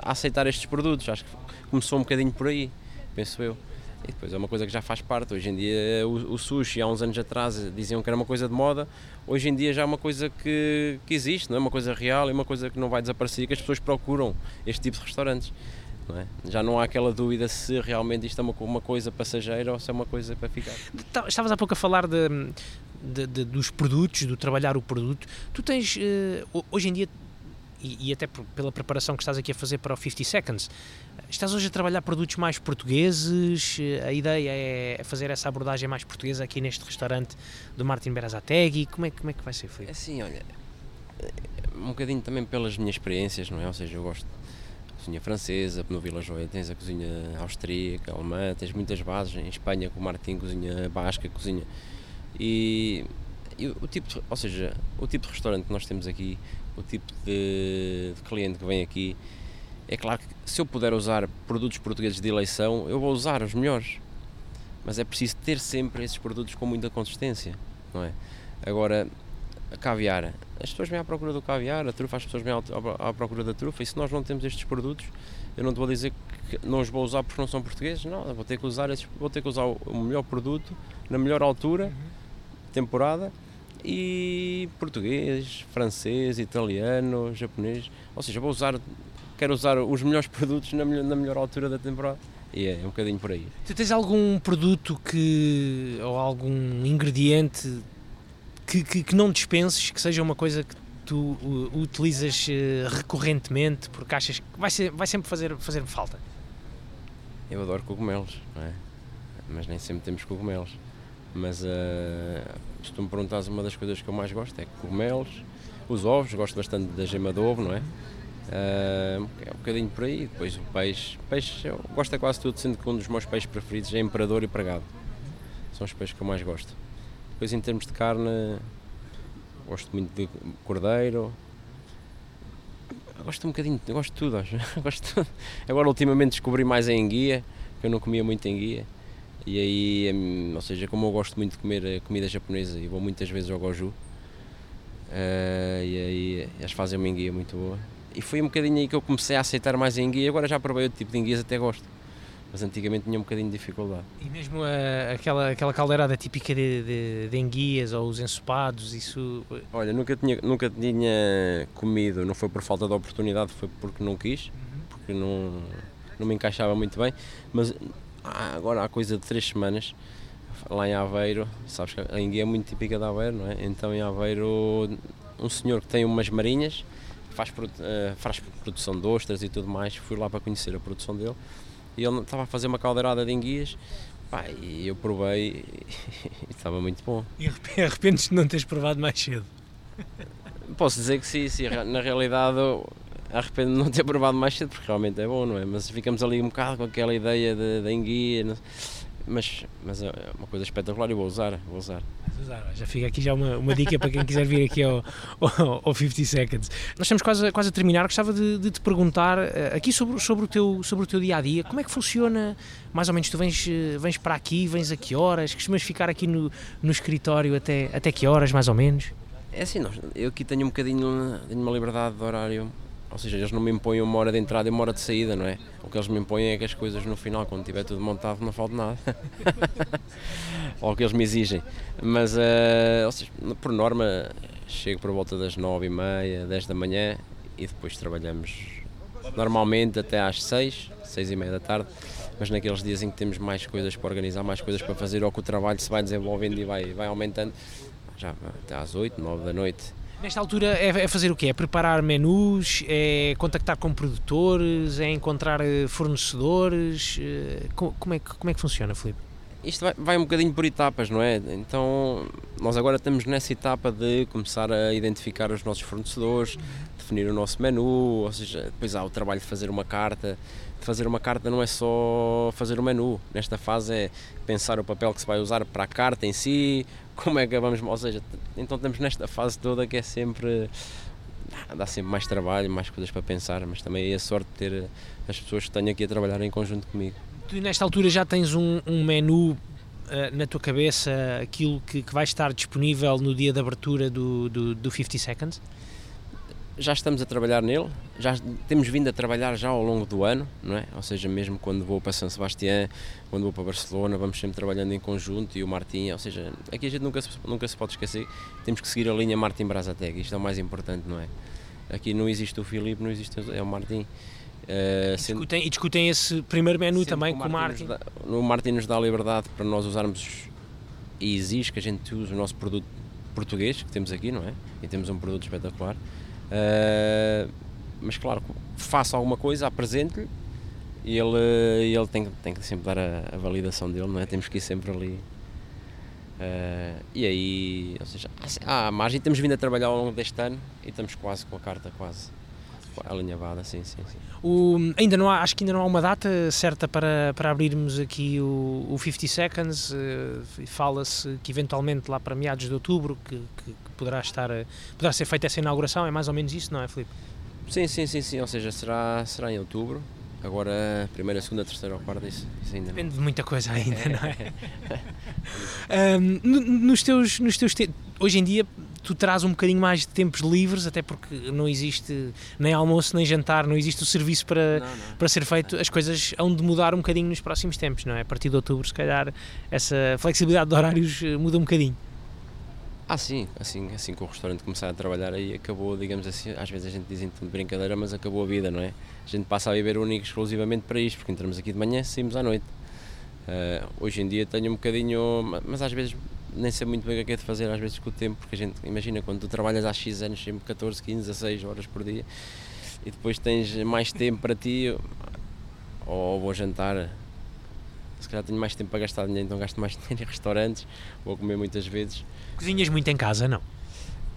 a aceitar estes produtos. Acho que começou um bocadinho por aí, penso eu. E depois é uma coisa que já faz parte. Hoje em dia, o, o, sushi, há uns anos atrás, diziam que era uma coisa de moda. Hoje em dia já é uma coisa que, que existe, não é? uma coisa real e uma coisa que não vai desaparecer e que as pessoas procuram este tipo de restaurantes. Não é? Já não há aquela dúvida se realmente isto é uma, uma coisa passageira ou se é uma coisa para ficar. Estavas há pouco a falar de, de, de dos produtos, do trabalhar o produto. Tu tens, uh, hoje em dia, e, e, até pela preparação que estás aqui a fazer para o 50 Seconds, estás hoje a trabalhar produtos mais portugueses? A ideia é fazer essa abordagem mais portuguesa aqui neste restaurante do Martin Berazategui? Como é, como é que vai ser feito? É assim, olha, um bocadinho também pelas minhas experiências, não é? Ou seja, eu gosto cozinha francesa, no Vila Joia tens a cozinha austríaca, alemã, tens muitas bases, em Espanha com o Martim, cozinha basca, cozinha. E, e, o tipo, de, ou seja, o tipo de restaurante que nós temos aqui, o tipo de, de cliente que vem aqui, é claro que se eu puder usar produtos portugueses de eleição, eu vou usar os melhores. Mas é preciso ter sempre esses produtos com muita consistência, não é? Agora, caviar, as pessoas vêm à procura do caviar, a trufa, as pessoas vêm à, procura da trufa, e se nós não temos estes produtos, eu não te vou dizer que não os vou usar porque não são portugueses, não, vou ter que usar, estes, vou ter que usar o melhor produto, na melhor altura, temporada, e português, francês, italiano, japonês. Ou seja, vou usar, quero usar os melhores (laughs) produtos na melhor, na melhor altura da temporada. E é um bocadinho por aí. Tu tens algum produto que ou algum ingrediente que, que, que não dispenses, que seja uma coisa que tu uh, utilizas uh, recorrentemente porque achas que vai, ser, vai sempre fazer, fazer falta? Eu adoro cogumelos, não é? Mas nem sempre temos cogumelos. Mas uh, se tu me perguntas uma das coisas que eu mais gosto é cogumelos, os ovos, gosto bastante da gema de ovo, não é? Uh, é um bocadinho por aí, depois o peixe. Peixe eu gosto de quase tudo, sendo que um dos meus peixes preferidos é imperador e pregado. São os peixes que eu mais gosto. Depois em termos de carne, gosto muito de cordeiro. Gosto um bocadinho, gosto de tudo, acho. (laughs) gosto de. Agora ultimamente descobri mais a enguia, que eu não comia muito enguia. E aí, ou seja, como eu gosto muito de comer comida japonesa e vou muitas vezes ao Goju, uh, e aí eles fazem uma enguia muito boa. E foi um bocadinho aí que eu comecei a aceitar mais a enguia, agora já provei outro tipo de enguias, até gosto mas antigamente tinha um bocadinho de dificuldade. E mesmo a, aquela, aquela caldeirada típica de, de, de, enguias ou os ensopados, isso... Olha, nunca tinha, nunca tinha comido, não foi por falta de oportunidade, foi porque não quis, uhum. porque não, não me encaixava muito bem, mas agora há coisa de três semanas, lá em Aveiro, sabes que a enguia é muito típica de Aveiro, não é? Então em Aveiro, um senhor que tem umas marinhas, faz, eh, faz produção de ostras e tudo mais, fui lá para conhecer a produção dele, e ele estava a fazer uma caldeirada de enguias pá, e eu provei (laughs) e estava muito bom. E (laughs) arrependes de não teres provado mais cedo? Posso dizer que sim, sim na realidade arrependo de não ter provado mais cedo porque realmente é bom, não é? Mas ficamos ali um bocado com aquela ideia da enguia, mas, mas é uma coisa espetacular e vou usar, vou usar. Já fica aqui já uma, uma dica para quem quiser vir aqui ao, ao, ao 50 Seconds. Nós estamos quase, quase a terminar, gostava de, de, te perguntar eh, aqui sobre, sobre, o teu, sobre o teu dia a dia, como é que funciona? Mais ou menos, tu vens, eh, vens para aqui, vens a que horas? Costumas ficar aqui no, no escritório até, até que horas, mais ou menos? É assim, nós, eu aqui tenho um bocadinho tenho uma liberdade de horário ou seja, eles não me impõem uma hora de entrada e uma hora de saída, não é? O que eles me impõem é que as coisas no final, quando tiver tudo montado, não falte nada. (laughs) Ou o que eles me exigem. Mas, uh, seja, por norma, chego por volta das nove e meia, dez da manhã e depois trabalhamos normalmente até às seis, seis e meia da tarde. Mas naqueles dias em que temos mais coisas para organizar, mais coisas para fazer, ou que o trabalho se vai desenvolvendo e vai, vai aumentando, já até às oito, nove da noite Nesta altura é, é, fazer o quê? É preparar menus, é contactar com produtores, é encontrar eh, fornecedores? Eh, como é que, como é que funciona, Filipe? Isto vai, vai um bocadinho por etapas, não é? Então, nós agora estamos nessa etapa de começar a identificar os nossos fornecedores, definir o nosso menu, ou seja, depois há o trabalho de fazer uma carta. De fazer uma carta não é só fazer o menu, nesta fase é pensar o papel que se vai usar para a carta em si, como é que vamos, ou seja, então estamos nesta fase toda que é sempre dá sempre mais trabalho, mais coisas para pensar, mas também é a sorte de ter as pessoas que tenho aqui a trabalhar em conjunto comigo. Tu nesta altura já tens um, um menu uh, na tua cabeça, aquilo que, que vai estar disponível no dia de abertura do, do, do 50 Seconds? Já estamos a trabalhar nele, já temos vindo a trabalhar já ao longo do ano, não é? Ou seja, mesmo quando vou para São Sebastião, quando vou para Barcelona, vamos sempre trabalhando em conjunto e o Martim, ou seja, aqui a gente nunca se, nunca se pode esquecer, temos que seguir a linha Martim Brasateg, isto é o mais importante, não é? Aqui não existe o Filipe, não existe é o Martim. Uh, e, discutem, e discutem esse primeiro menu também com o Martin. Dá, o Martin nos dá a liberdade para nós usarmos e exige que a gente use o nosso produto português que temos aqui, não é? E temos um produto espetacular. Uh, mas claro, faça alguma coisa, apresente-lhe e ele, ele tem, tem que sempre dar a, a, validação dele, não é? Temos que ir sempre ali. Uh, e aí, ou seja, há margem, temos vindo a trabalhar ao longo deste ano e estamos quase com a carta quase alinhavada, sim, sim, sim. O, ainda não há, acho que ainda não há uma data certa para, para abrirmos aqui o, o 50 Seconds. Uh, Fala-se que eventualmente lá para meados de outubro que, que, que, poderá estar poderá ser feita essa inauguração. É mais ou menos isso, não é, Filipe? Sim, sim, sim, sim. Ou seja, será, será em outubro. Agora, primeira, segunda, terceira ou quarta, isso, isso ainda Depende não. de muita coisa ainda, não é? (laughs) um, nos teus, nos teus te... hoje em dia tu terás um bocadinho mais de tempos livres, até porque não existe nem almoço nem jantar, não existe o serviço para, não, não. para ser feito, as coisas hão de mudar um bocadinho nos próximos tempos, não é? A partir de outubro, se calhar, essa flexibilidade de horários eh, muda um bocadinho. Ah, sim, assim, assim que o restaurante começar a trabalhar aí acabou, digamos assim, às vezes a gente diz de brincadeira, mas acabou a vida, não é? A gente passa a viver único exclusivamente para isto, porque entramos aqui de manhã e saímos à noite. Uh, hoje em dia tenho um bocadinho, mas às vezes nem sei muito bem o que é de fazer às vezes com o tempo, porque a gente, imagina, quando tu trabalhas há X anos, sempre 14, 15, 16 horas por dia, e depois tens mais tempo para ti, ou vou jantar, se calhar tenho mais tempo para gastar dinheiro, então gasto mais (laughs) dinheiro em restaurantes, vou comer muitas vezes. Cozinhas muito em casa, não?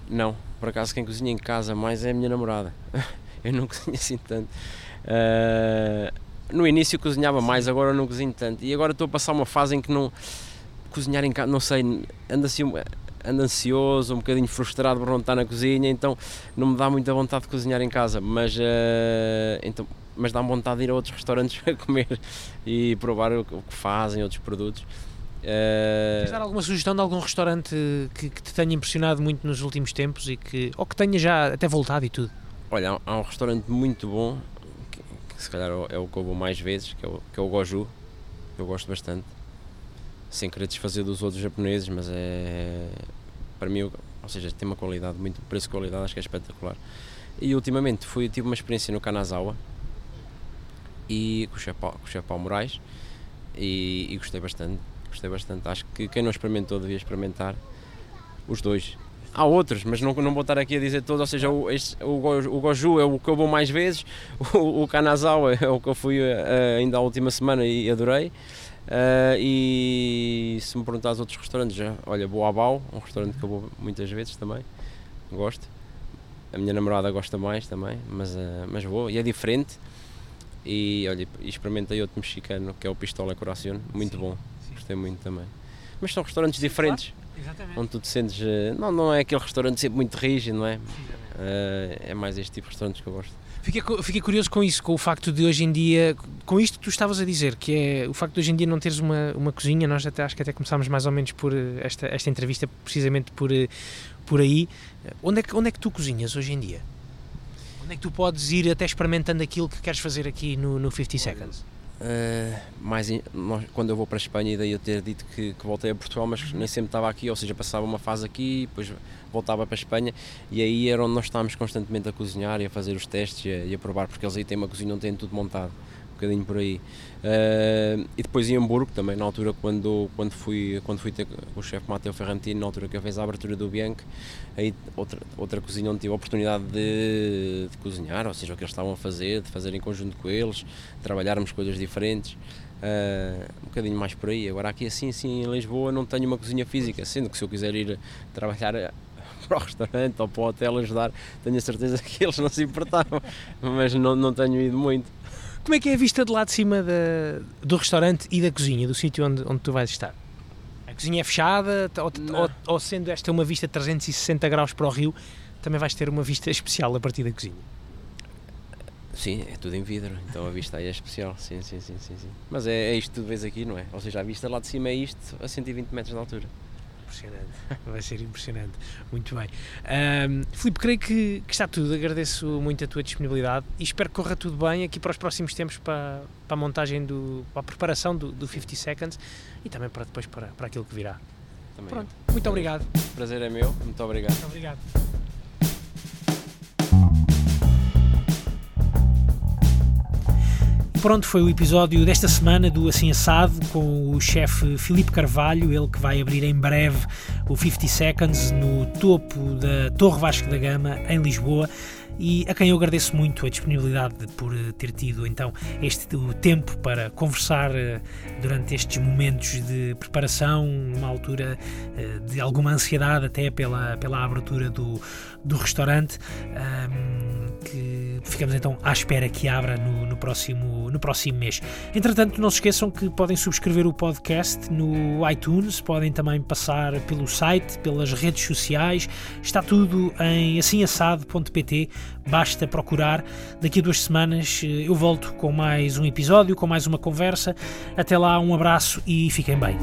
Não, por acaso quem cozinha em casa mais é a minha namorada. (laughs) Eu não cozinho assim tanto. Uh, no início cozinhava mais, agora não cozinho tanto. E agora estou a passar uma fase em que não cozinhar em casa, não sei, ando assim ando ansioso, um bocadinho frustrado por não estar na cozinha, então não me dá muita vontade de cozinhar em casa, mas, uh, então, mas dá-me vontade de ir a outros restaurantes (laughs) para comer e provar o que fazem, outros produtos. Uh... Queres dar alguma sugestão de algum restaurante que, que, te tenha impressionado muito nos últimos tempos e que, ou que tenha já até voltado e tudo? Olha, há um restaurante muito bom, que, que se calhar é o que eu vou mais vezes, que é o, que é o Goju, eu gosto bastante sem querer desfazer dos outros japoneses, mas é para mim, ou seja, tem uma qualidade, muito preço-qualidade, acho que é espetacular. E ultimamente fui, tive uma experiência no Kanazawa e com o chef, com o chef Paulo Moraes e, e, gostei bastante, gostei bastante. Acho que quem não experimentou devia experimentar os dois. Há outros, mas não, não vou estar aqui a dizer todos, ou seja, o, este, o, o Goju é o que eu vou mais vezes, (laughs) o, o Kanazawa é o que eu fui uh, ainda a última semana e adorei. Uh, e se me perguntar aos outros restaurantes, já, olha, Boabau, um restaurante que eu vou muitas vezes também, gosto. A minha namorada gosta mais também, mas, uh, mas vou, e é diferente. E olha, experimentei outro mexicano que é o Pistola Coração, muito sim, bom, sim. gostei muito também. Mas são restaurantes diferentes, claro, onde tu te sentes. Uh, não, não é aquele restaurante sempre muito rígido, não é? é mais este tipo de restaurantes que eu gosto. Fiquei, fiquei curioso com isso, com o facto de hoje em dia, com isto que tu estavas a dizer, que é o facto de hoje em dia não teres uma, uma cozinha, nós até acho que até começámos mais ou menos por eh, esta, esta entrevista precisamente por, eh, por aí. Onde é, que, onde é que tu cozinhas hoje em dia? Onde é que tu podes ir até experimentando aquilo que queres fazer aqui no, no 50 Seconds? Uh, mais in, quando eu vou para a Espanha, e daí eu ter dito que, que voltei a Portugal, mas nem sempre estava aqui, ou seja, passava uma fase aqui, depois voltava para a Espanha, e aí era onde nós estávamos constantemente a cozinhar e a fazer os testes e a, e a provar, porque eles aí têm uma cozinha onde têm tudo montado bocadinho por aí. Uh, e depois em Hamburgo também, na altura quando, quando fui, quando fui ter com o chefe Matteo Ferrantino, na altura que fiz a abertura do Bianchi, aí outra, outra cozinha onde tive a oportunidade de, de, cozinhar, ou seja, o que eles estavam a fazer, de fazer em conjunto com eles, trabalharmos coisas diferentes. Uh, um bocadinho mais por aí. Agora aqui assim, assim em Lisboa não tenho uma cozinha física, sendo que se eu quiser ir trabalhar (laughs) para o restaurante ou para o hotel ajudar, tenho a certeza (laughs) que eles não se importavam, mas não, não tenho ido muito. Como é que é a vista de lá de cima da, do restaurante e da cozinha, do sítio onde, onde tu vais estar? A cozinha é fechada ou, ou, ou, sendo esta uma vista de 360 graus para o rio, também vais ter uma vista especial a partir da cozinha? Sim, é tudo em vidro, então a vista aí é especial, sim, sim, sim, sim. sim. Mas é, é isto que tu vês aqui, não é? Ou seja, a vista lá de cima é isto a 120 metros de altura impressionante. (laughs) Vai ser impressionante. Muito bem. Um, Filipe, creio que, que, está tudo. Agradeço muito a tua disponibilidade e espero que corra tudo bem aqui para os próximos tempos para, para a montagem, do, para a preparação do, do 50 Seconds e também para depois para, para aquilo que virá. Também Pronto. Muito obrigado. O prazer é meu. Muito obrigado. Muito obrigado. Pronto, foi o episódio desta semana do Assim Assado com o chefe Filipe Carvalho, ele que vai abrir em breve o 50 Seconds no topo da Torre Vasco da Gama, em Lisboa e a quem eu agradeço muito a disponibilidade por eh, ter tido então este o tempo para conversar eh, durante estes momentos de preparação, numa altura eh, de alguma ansiedade até pela, pela abertura do, do restaurante. Um, que ficamos então à espera que abra no, no, próximo, no próximo mês. Entretanto, não se esqueçam que podem subscrever o podcast no iTunes, podem também passar pelo site, pelas redes sociais, está tudo em assinassado.pt basta procurar. Daqui a duas semanas eh, eu volto com mais um episódio, com mais uma conversa. Até lá, um abraço e fiquem bem.